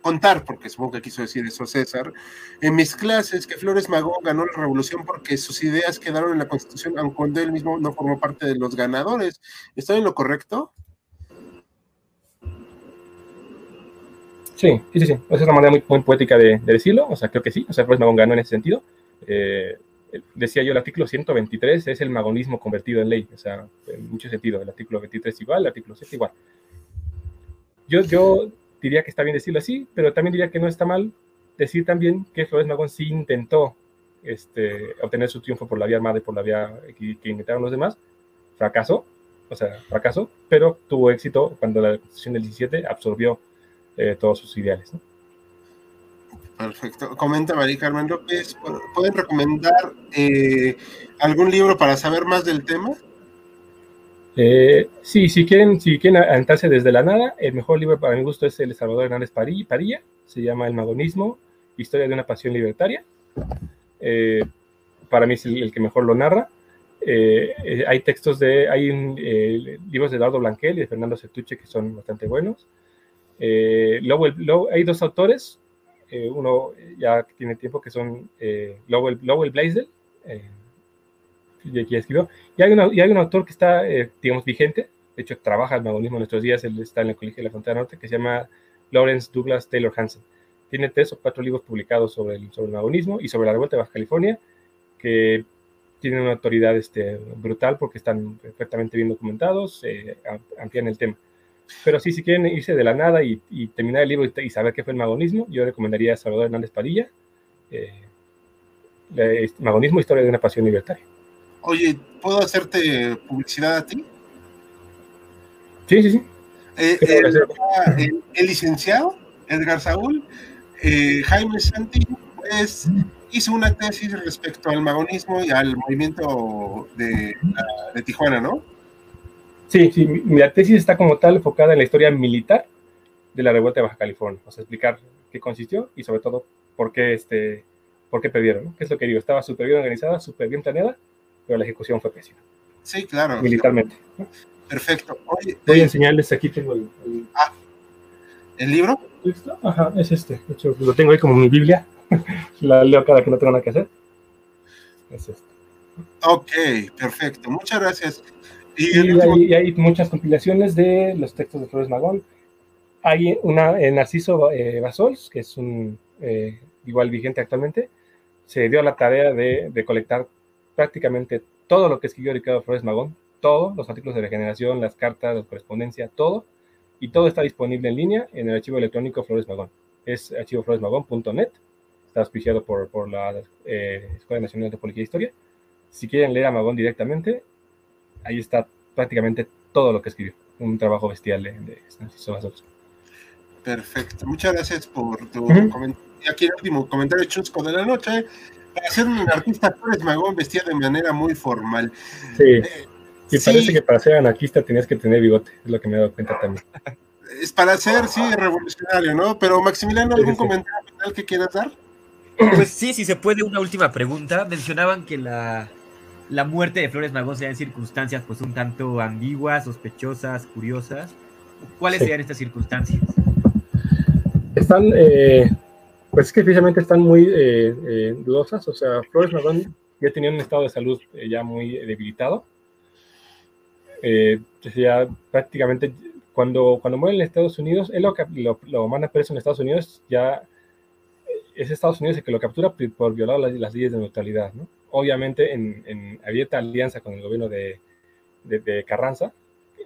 contar, porque supongo que quiso decir eso César, en mis clases que Flores Magón ganó la revolución porque sus ideas quedaron en la Constitución, aunque cuando él mismo no formó parte de los ganadores. ¿Estoy en lo correcto? Sí, sí, sí, Esa es una manera muy, muy poética de, decirlo. O sea, creo que sí. O sea, Flores Magón ganó en ese sentido. Eh, decía yo, el artículo 123 es el magonismo convertido en ley, o sea, en mucho sentido, el artículo 23 igual, el artículo 7 igual. Yo, yo diría que está bien decirlo así, pero también diría que no está mal decir también que Flores Magón sí intentó este, obtener su triunfo por la vía armada y por la vía que, que intentaron los demás, fracasó, o sea, fracasó, pero tuvo éxito cuando la Constitución del 17 absorbió eh, todos sus ideales. Perfecto. Comenta María Carmen López, ¿pueden recomendar eh, algún libro para saber más del tema? Eh, sí, si quieren, si quieren adentrarse desde la nada, el mejor libro para mi gusto es el Salvador Hernández Parilla, se llama El Magonismo, Historia de una Pasión Libertaria. Eh, para mí es el, que mejor lo narra. hay textos de, hay libros de Eduardo Blanquel y de Fernando Certuche que son bastante buenos. luego, hay dos autores, eh, uno ya tiene tiempo que son eh, Lowell, Lowell Blaisdell, eh, que escribió, y hay, y hay un autor que está, eh, digamos, vigente, de hecho trabaja el magonismo en nuestros días, él está en el Colegio de la Frontera Norte, que se llama Lawrence Douglas Taylor Hansen. Tiene tres o cuatro libros publicados sobre el, sobre el magonismo y sobre la revuelta de Baja California, que tienen una autoridad este, brutal porque están perfectamente bien documentados, eh, amplían el tema. Pero sí, si quieren irse de la nada y, terminar el libro y, saber qué fue el magonismo, yo recomendaría a Salvador Hernández Padilla, eh, Magonismo, Historia de una Pasión Libertaria. Oye, ¿puedo hacerte publicidad a ti? Sí, sí, sí. Eh, el, licenciado Edgar Saúl, eh, Jaime Santi, pues, hizo una tesis respecto al magonismo y al movimiento de, de Tijuana, ¿no? Sí, sí, mi, tesis está como tal enfocada en la historia militar de la revuelta de Baja California, o sea, explicar qué consistió y sobre todo por qué, este, por qué perdieron, ¿no? ¿Qué es lo que digo? Estaba súper bien organizada, súper bien planeada, pero la ejecución fue pésima. Sí, claro. Militarmente. Perfecto. Oye, Voy a enseñarles, aquí tengo el... Ah, ¿el libro? Ajá, es este. De hecho, lo tengo ahí como mi Biblia. la leo cada que no tengo nada que hacer. Es este. Ok, perfecto. Muchas gracias. Y, hay, muchas compilaciones de los textos de Flores Magón. Hay una en Narciso eh, Basols, que es un eh, igual vigente actualmente, se dio la tarea de, de, colectar prácticamente todo lo que escribió Ricardo Flores Magón, todos los artículos de regeneración, las cartas, la correspondencia, todo, y todo está disponible en línea en el archivo electrónico Flores Magón. Es archivofloresmagón.net, está auspiciado por, por la eh, Escuela Nacional de Política e Historia. Si quieren leer a Magón directamente, ahí está prácticamente todo lo que escribió. Un trabajo bestial de, de Perfecto. Muchas gracias por tu comentario. Aquí el último comentario chusco de la noche. Para ser un artista, Flores Magón vestía de manera muy formal. Sí. Eh, y parece que para ser anarquista tenías que tener bigote, es lo que me he dado cuenta también. Es para ser, sí, revolucionario, ¿no? Pero Maximiliano, ¿algún comentario final que quieras dar? Pues sí, si se puede, una última pregunta. Mencionaban que la, la muerte de Flores Magón se da en circunstancias pues un tanto ambiguas, sospechosas, curiosas. ¿Cuáles serían estas circunstancias? Están, eh, pues es que precisamente están muy eh, eh, dudosas. O sea, Flores Magón ya tenía un estado de salud ya muy debilitado. ya prácticamente cuando, cuando muere en Estados Unidos, él lo, lo, lo manda preso en Estados Unidos, ya es Estados Unidos el que lo captura por, violar las, las leyes de neutralidad, ¿no? obviamente en, en, abierta alianza con el gobierno de, de, Carranza,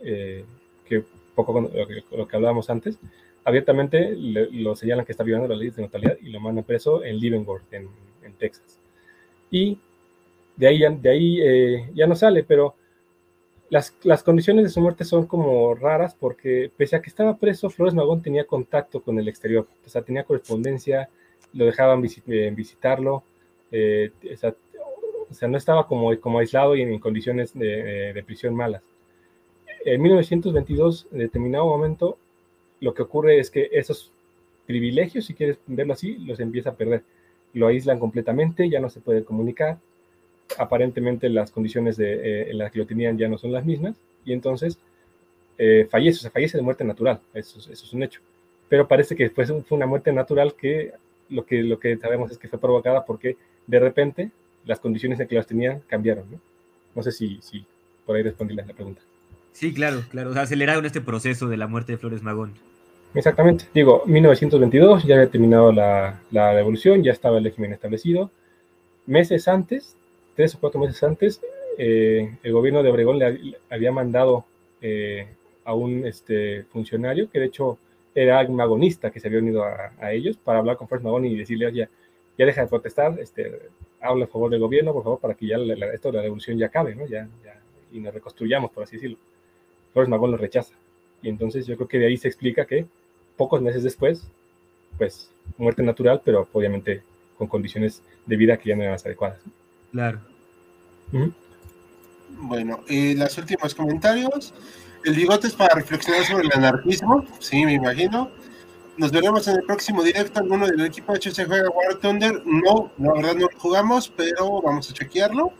eh, que poco lo que, lo que, hablábamos antes, abiertamente lo señalan que está violando las leyes de neutralidad y lo mandan preso en Leavenworth, en, en Texas. Y de ahí, de ahí eh, ya no sale, pero las, las, condiciones de su muerte son como raras porque pese a que estaba preso, Flores Magón tenía contacto con el exterior, o sea, tenía correspondencia, lo dejaban eh, visitarlo, eh, o, sea, o sea, no estaba como, como aislado y en, condiciones de, prisión malas. En 1922, en determinado momento, lo que ocurre es que esos privilegios, si quieres verlo así, los empieza a perder. Lo aíslan completamente, ya no se puede comunicar. Aparentemente las condiciones de, eh, en las que lo tenían ya no son las mismas y entonces eh, fallece, o sea, fallece de muerte natural, eso, eso es un hecho. Pero parece que después fue una muerte natural que lo que, lo que sabemos es que fue provocada porque de repente las condiciones en que las tenían cambiaron, ¿no? No sé si, si por ahí respondí la pregunta. Sí, claro, claro. O sea, aceleraron este proceso de la muerte de Flores Magón. Exactamente. Digo, 1922 ya había terminado la, la revolución, ya estaba el régimen establecido. Meses antes, tres o cuatro meses antes, eh, el gobierno de Obregón le, había mandado eh, a un este, funcionario, que de hecho era un magonista que se había unido a, a ellos, para hablar con Flores Magón y decirle, oye, ya deja de protestar, este, habla a favor del gobierno, por favor, para que ya la, esto de la revolución ya acabe, ¿no? Ya, ya, y nos reconstruyamos, por así decirlo. Flores Magón lo rechaza. Y entonces yo creo que de ahí se explica que pocos meses después, pues muerte natural, pero obviamente con condiciones de vida que ya no eran las adecuadas. Claro. Bueno, y los últimos comentarios. El bigote es para reflexionar sobre el anarquismo, sí, me imagino. Nos veremos en el próximo directo. Alguno del equipo de se juega War Thunder. No, la verdad no lo jugamos, pero vamos a chequearlo.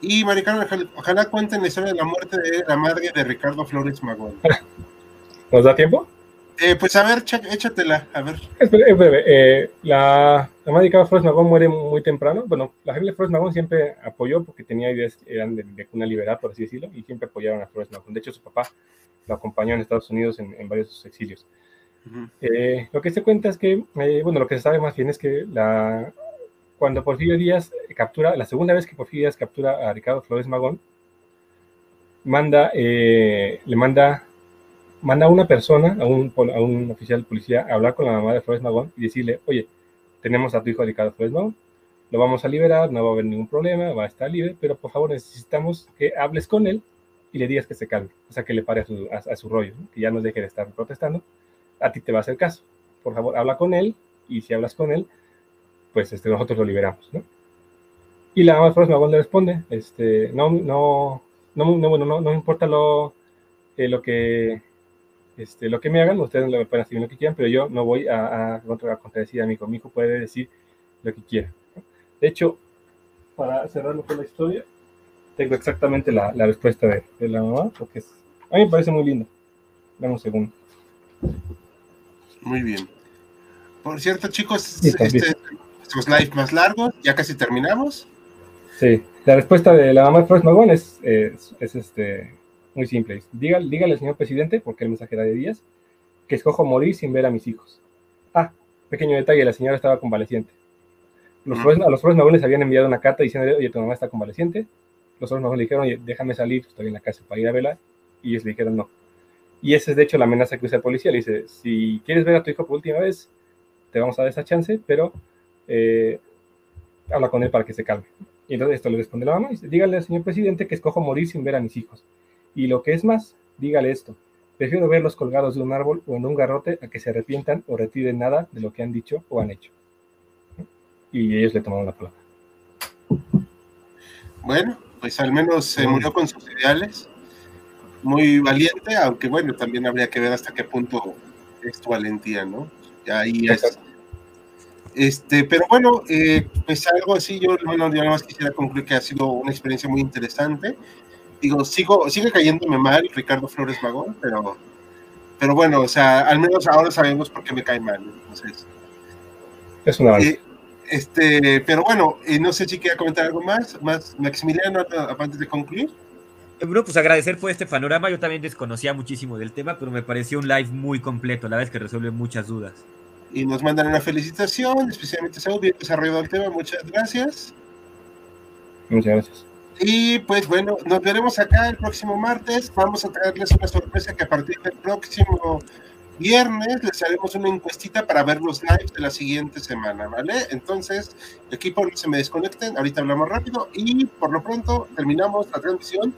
Y Maricano, ojalá cuenten la historia de la muerte de la madre de Ricardo Flores Magón. ¿Nos da tiempo? Eh, pues a ver, échatela, a ver. Es breve. Eh, la, la madre de Ricardo Flores Magón muere muy temprano. Bueno, la familia Flores Magón siempre apoyó porque tenía ideas, eran de, de cuna liberal, por así decirlo, y siempre apoyaron a Flores Magón. De hecho, su papá lo acompañó en Estados Unidos en, en varios exilios. Eh, lo que se cuenta es que, eh, bueno, lo que se sabe más bien es que la, cuando Porfirio Díaz captura, la segunda vez que Porfirio Díaz captura a Ricardo Flores Magón, manda, eh, le manda, manda a una persona, a un, a un oficial de policía, a hablar con la mamá de Flores Magón y decirle, oye, tenemos a tu hijo Ricardo Flores Magón, lo vamos a liberar, no va a haber ningún problema, va a estar libre, pero por favor necesitamos que hables con él y le digas que se calme, o sea, que le pare a su, rollo, que ya no deje de estar protestando, a ti te va a hacer caso. Por favor, habla con él y si hablas con él, pues este, nosotros lo liberamos, ¿no? Y la mamá le responde, este, no, no, no, no, no, no me importa lo, eh, lo que este, lo que me hagan, ustedes me pueden decir lo que quieran, pero yo no voy a, a, a contradecir a mi hijo. Mi hijo puede decir lo que quiera. De hecho, para cerrarlo con la historia, tengo exactamente la, la respuesta de, de, la mamá, porque es, a mí me parece muy lindo. Dame un segundo. Muy bien. Por cierto, chicos, sí, este, estos live más largos, ya casi terminamos. Sí, la respuesta de la mamá de Flores Magón es, es, es este, muy simple. Dígale, dígale, señor presidente, porque el mensaje era de Díaz, que escojo morir sin ver a mis hijos. Ah, pequeño detalle, la señora estaba convaleciente. Los Flores, a los Flores Magón les habían enviado una carta diciendo, oye, tu mamá está convaleciente. Los Flores Magón le dijeron, oye, déjame salir, estoy en la casa para ir a verla. Y ellos le dijeron no. Y esa es de hecho la amenaza que usa el policía. Le dice, si quieres ver a tu hijo por última vez, te vamos a dar esa chance, pero eh, habla con él para que se calme. Y entonces esto le responde la mamá, dice, dígale al señor presidente que escojo morir sin ver a mis hijos. Y lo que es más, dígale esto, prefiero verlos colgados de un árbol o en un garrote a que se arrepientan o retiren nada de lo que han dicho o han hecho. Y ellos le tomaron la palabra. Bueno, pues al menos se murió con sus ideales. Muy valiente, aunque bueno, también habría que ver hasta qué punto es tu valentía, ¿no? Ahí es. Este, pero bueno, eh, pues algo así, yo, bueno, yo nada más quisiera concluir que ha sido una experiencia muy interesante digo, sigo, sigue cayéndome mal Ricardo Flores Magón, pero, pero bueno, o sea, al menos ahora sabemos por qué me cae mal. Entonces, es una eh, este, pero bueno, eh, no sé si quería comentar algo más, más Maximiliano, antes de concluir. Bueno, pues agradecer por este panorama. Yo también desconocía muchísimo del tema, pero me pareció un live muy completo, la vez que resuelve muchas dudas. Y nos mandan una felicitación, especialmente Saúl, bien desarrollado el tema. Muchas gracias. Muchas gracias. Y pues bueno, nos veremos acá el próximo martes. Vamos a traerles una sorpresa que a partir del próximo viernes les haremos una encuestita para ver los lives de la siguiente semana, ¿vale? Entonces, equipo, no se me desconecten, ahorita hablamos rápido y por lo pronto terminamos la transmisión.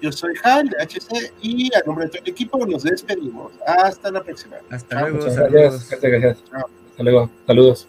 Yo soy Hal de HC y a nombre de todo el equipo nos despedimos. Hasta la próxima. Hasta luego. Gracias. Gracias. Hasta luego. Saludos.